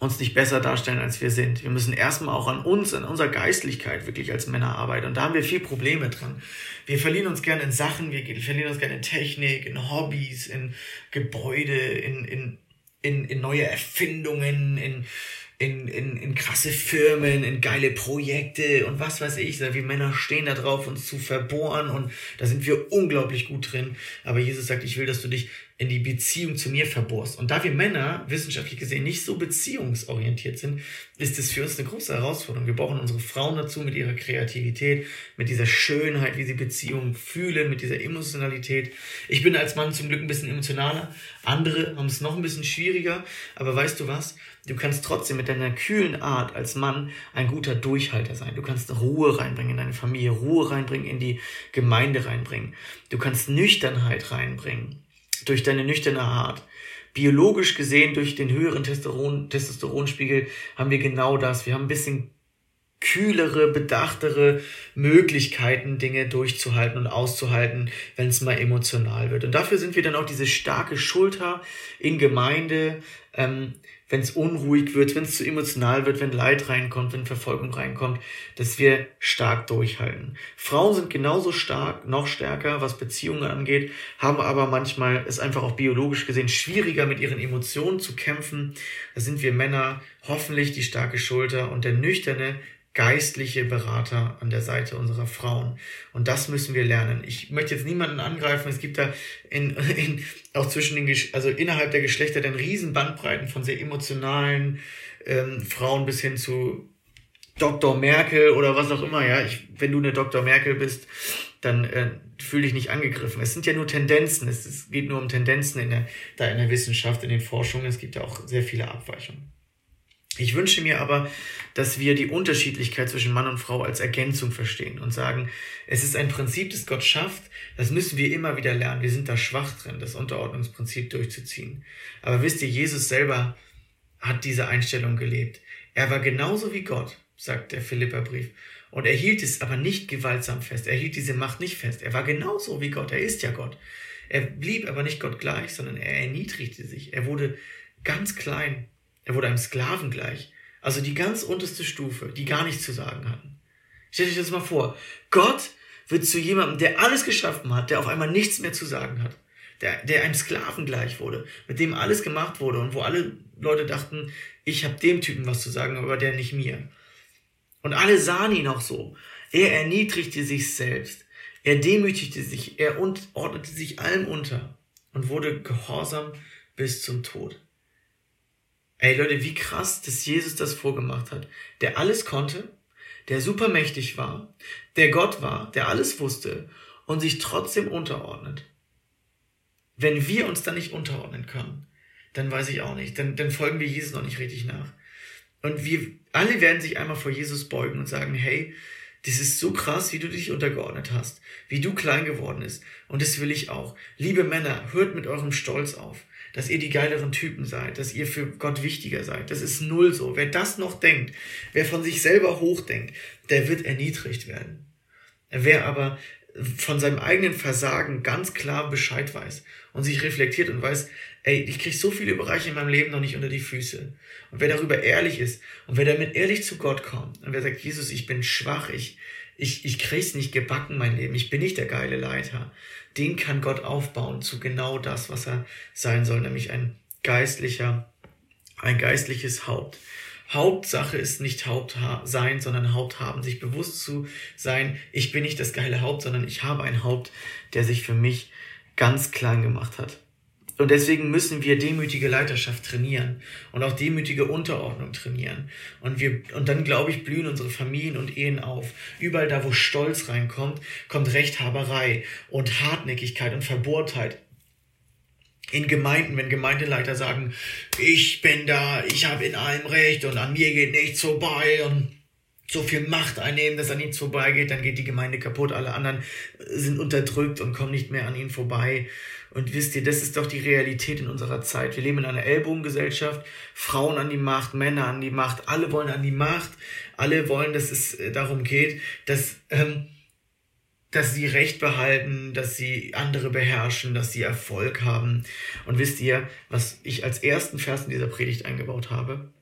S1: uns nicht besser darstellen, als wir sind. Wir müssen erstmal auch an uns, an unserer Geistlichkeit wirklich als Männer arbeiten. Und da haben wir viel Probleme dran. Wir verlieren uns gerne in Sachen, wir verlieren uns gerne in Technik, in Hobbys, in Gebäude, in, in in, in neue Erfindungen, in, in, in, in krasse Firmen, in geile Projekte und was weiß ich. Wir Männer stehen da drauf, uns zu verbohren und da sind wir unglaublich gut drin. Aber Jesus sagt, ich will, dass du dich in die Beziehung zu mir verbohrst. Und da wir Männer wissenschaftlich gesehen nicht so beziehungsorientiert sind, ist es für uns eine große Herausforderung. Wir brauchen unsere Frauen dazu mit ihrer Kreativität, mit dieser Schönheit, wie sie Beziehungen fühlen, mit dieser Emotionalität. Ich bin als Mann zum Glück ein bisschen emotionaler. Andere haben es noch ein bisschen schwieriger. Aber weißt du was? Du kannst trotzdem mit deiner kühlen Art als Mann ein guter Durchhalter sein. Du kannst Ruhe reinbringen in deine Familie, Ruhe reinbringen in die Gemeinde reinbringen. Du kannst Nüchternheit reinbringen durch deine nüchterne Art. Biologisch gesehen, durch den höheren Testosteron, Testosteronspiegel, haben wir genau das. Wir haben ein bisschen kühlere, bedachtere Möglichkeiten, Dinge durchzuhalten und auszuhalten, wenn es mal emotional wird. Und dafür sind wir dann auch diese starke Schulter in Gemeinde, ähm, wenn es unruhig wird, wenn es zu emotional wird, wenn Leid reinkommt, wenn Verfolgung reinkommt, dass wir stark durchhalten. Frauen sind genauso stark, noch stärker, was Beziehungen angeht, haben aber manchmal es einfach auch biologisch gesehen schwieriger, mit ihren Emotionen zu kämpfen. Da sind wir Männer hoffentlich die starke Schulter und der nüchterne, geistliche Berater an der Seite unserer Frauen. Und das müssen wir lernen. Ich möchte jetzt niemanden angreifen. Es gibt da in, in, auch zwischen den, also innerhalb der Geschlechter dann riesen Bandbreiten von sehr emotionalen ähm, Frauen bis hin zu Dr. Merkel oder was auch immer. Ja, ich, wenn du eine Dr. Merkel bist, dann äh, fühle dich nicht angegriffen. Es sind ja nur Tendenzen. Es, es geht nur um Tendenzen in der, da in der Wissenschaft, in den Forschungen. Es gibt ja auch sehr viele Abweichungen. Ich wünsche mir aber, dass wir die Unterschiedlichkeit zwischen Mann und Frau als Ergänzung verstehen und sagen, es ist ein Prinzip, das Gott schafft, das müssen wir immer wieder lernen. Wir sind da schwach drin, das Unterordnungsprinzip durchzuziehen. Aber wisst ihr, Jesus selber hat diese Einstellung gelebt. Er war genauso wie Gott, sagt der Philipperbrief. Und er hielt es aber nicht gewaltsam fest. Er hielt diese Macht nicht fest. Er war genauso wie Gott. Er ist ja Gott. Er blieb aber nicht Gott gleich, sondern er erniedrigte sich. Er wurde ganz klein er wurde einem Sklaven gleich. Also die ganz unterste Stufe, die gar nichts zu sagen hatten. Stellt euch das mal vor. Gott wird zu jemandem, der alles geschaffen hat, der auf einmal nichts mehr zu sagen hat. Der, der einem Sklaven gleich wurde, mit dem alles gemacht wurde und wo alle Leute dachten, ich habe dem Typen was zu sagen, aber der nicht mir. Und alle sahen ihn auch so. Er erniedrigte sich selbst. Er demütigte sich. Er ordnete sich allem unter und wurde gehorsam bis zum Tod. Ey Leute, wie krass, dass Jesus das vorgemacht hat. Der alles konnte, der supermächtig war, der Gott war, der alles wusste und sich trotzdem unterordnet. Wenn wir uns dann nicht unterordnen können, dann weiß ich auch nicht, dann, dann folgen wir Jesus noch nicht richtig nach. Und wir alle werden sich einmal vor Jesus beugen und sagen, hey, das ist so krass, wie du dich untergeordnet hast, wie du klein geworden bist. Und das will ich auch. Liebe Männer, hört mit eurem Stolz auf dass ihr die geileren Typen seid, dass ihr für Gott wichtiger seid. Das ist null so. Wer das noch denkt, wer von sich selber hochdenkt, der wird erniedrigt werden. Wer aber von seinem eigenen Versagen ganz klar Bescheid weiß und sich reflektiert und weiß, ey, ich krieg so viele Bereiche in meinem Leben noch nicht unter die Füße. Und wer darüber ehrlich ist und wer damit ehrlich zu Gott kommt und wer sagt, Jesus, ich bin schwach, ich, ich, ich krieg's nicht gebacken, mein Leben, ich bin nicht der geile Leiter, den kann Gott aufbauen zu genau das, was er sein soll, nämlich ein geistlicher, ein geistliches Haupt. Hauptsache ist nicht Haupt sein, sondern Haupt haben, sich bewusst zu sein, ich bin nicht das geile Haupt, sondern ich habe ein Haupt, der sich für mich ganz klein gemacht hat. Und deswegen müssen wir demütige Leiterschaft trainieren und auch demütige Unterordnung trainieren. Und wir, und dann, glaube ich, blühen unsere Familien und Ehen auf. Überall da, wo Stolz reinkommt, kommt Rechthaberei und Hartnäckigkeit und Verbohrtheit. In Gemeinden, wenn Gemeindeleiter sagen, ich bin da, ich habe in allem Recht und an mir geht nichts vorbei und so viel Macht einnehmen, dass an ihnen vorbeigeht, dann geht die Gemeinde kaputt, alle anderen sind unterdrückt und kommen nicht mehr an ihnen vorbei. Und wisst ihr, das ist doch die Realität in unserer Zeit. Wir leben in einer Ellbogengesellschaft, Frauen an die Macht, Männer an die Macht, alle wollen an die Macht, alle wollen, dass es äh, darum geht, dass, ähm, dass sie Recht behalten, dass sie andere beherrschen, dass sie Erfolg haben. Und wisst ihr, was ich als ersten Vers in dieser Predigt eingebaut habe?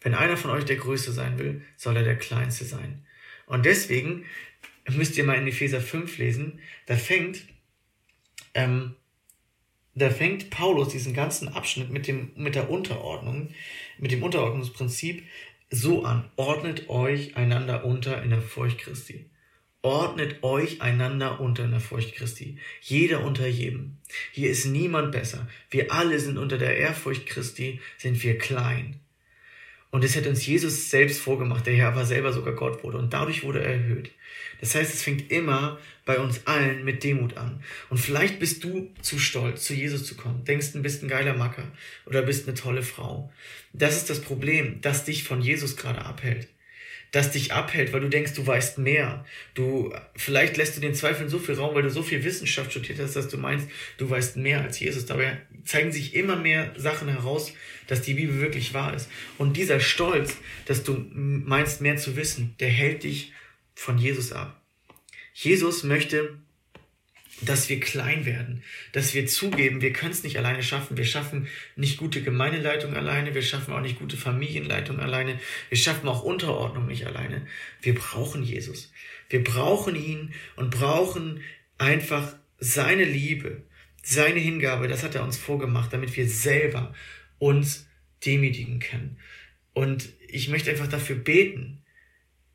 S1: Wenn einer von euch der Größte sein will, soll er der Kleinste sein. Und deswegen müsst ihr mal in Epheser 5 lesen, da fängt ähm, da fängt Paulus diesen ganzen Abschnitt mit, dem, mit der Unterordnung, mit dem Unterordnungsprinzip so an. Ordnet euch einander unter in der Furcht Christi. Ordnet euch einander unter in der Furcht Christi. Jeder unter jedem. Hier ist niemand besser. Wir alle sind unter der Ehrfurcht Christi, sind wir klein. Und es hat uns Jesus selbst vorgemacht, der Herr aber selber sogar Gott wurde. Und dadurch wurde er erhöht. Das heißt, es fängt immer bei uns allen mit Demut an. Und vielleicht bist du zu stolz, zu Jesus zu kommen. Denkst, du bist ein geiler Macker oder bist eine tolle Frau. Das ist das Problem, das dich von Jesus gerade abhält das dich abhält, weil du denkst, du weißt mehr. Du, vielleicht lässt du den Zweifeln so viel Raum, weil du so viel Wissenschaft studiert hast, dass du meinst, du weißt mehr als Jesus. Dabei zeigen sich immer mehr Sachen heraus, dass die Bibel wirklich wahr ist. Und dieser Stolz, dass du meinst, mehr zu wissen, der hält dich von Jesus ab. Jesus möchte dass wir klein werden, dass wir zugeben, wir können es nicht alleine schaffen. Wir schaffen nicht gute Gemeindeleitung alleine, wir schaffen auch nicht gute Familienleitung alleine, wir schaffen auch Unterordnung nicht alleine. Wir brauchen Jesus. Wir brauchen ihn und brauchen einfach seine Liebe, seine Hingabe, das hat er uns vorgemacht, damit wir selber uns demütigen können. Und ich möchte einfach dafür beten,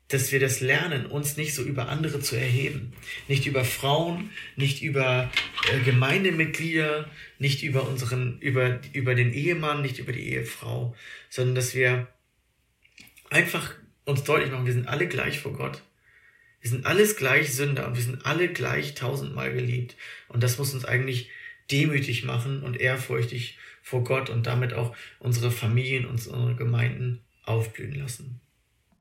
S1: dass wir das lernen, uns nicht so über andere zu erheben. Nicht über Frauen, nicht über äh, Gemeindemitglieder, nicht über unseren, über, über den Ehemann, nicht über die Ehefrau, sondern dass wir einfach uns deutlich machen, wir sind alle gleich vor Gott. Wir sind alles gleich Sünder und wir sind alle gleich tausendmal geliebt. Und das muss uns eigentlich demütig machen und ehrfurchtig vor Gott und damit auch unsere Familien, unsere Gemeinden aufblühen lassen.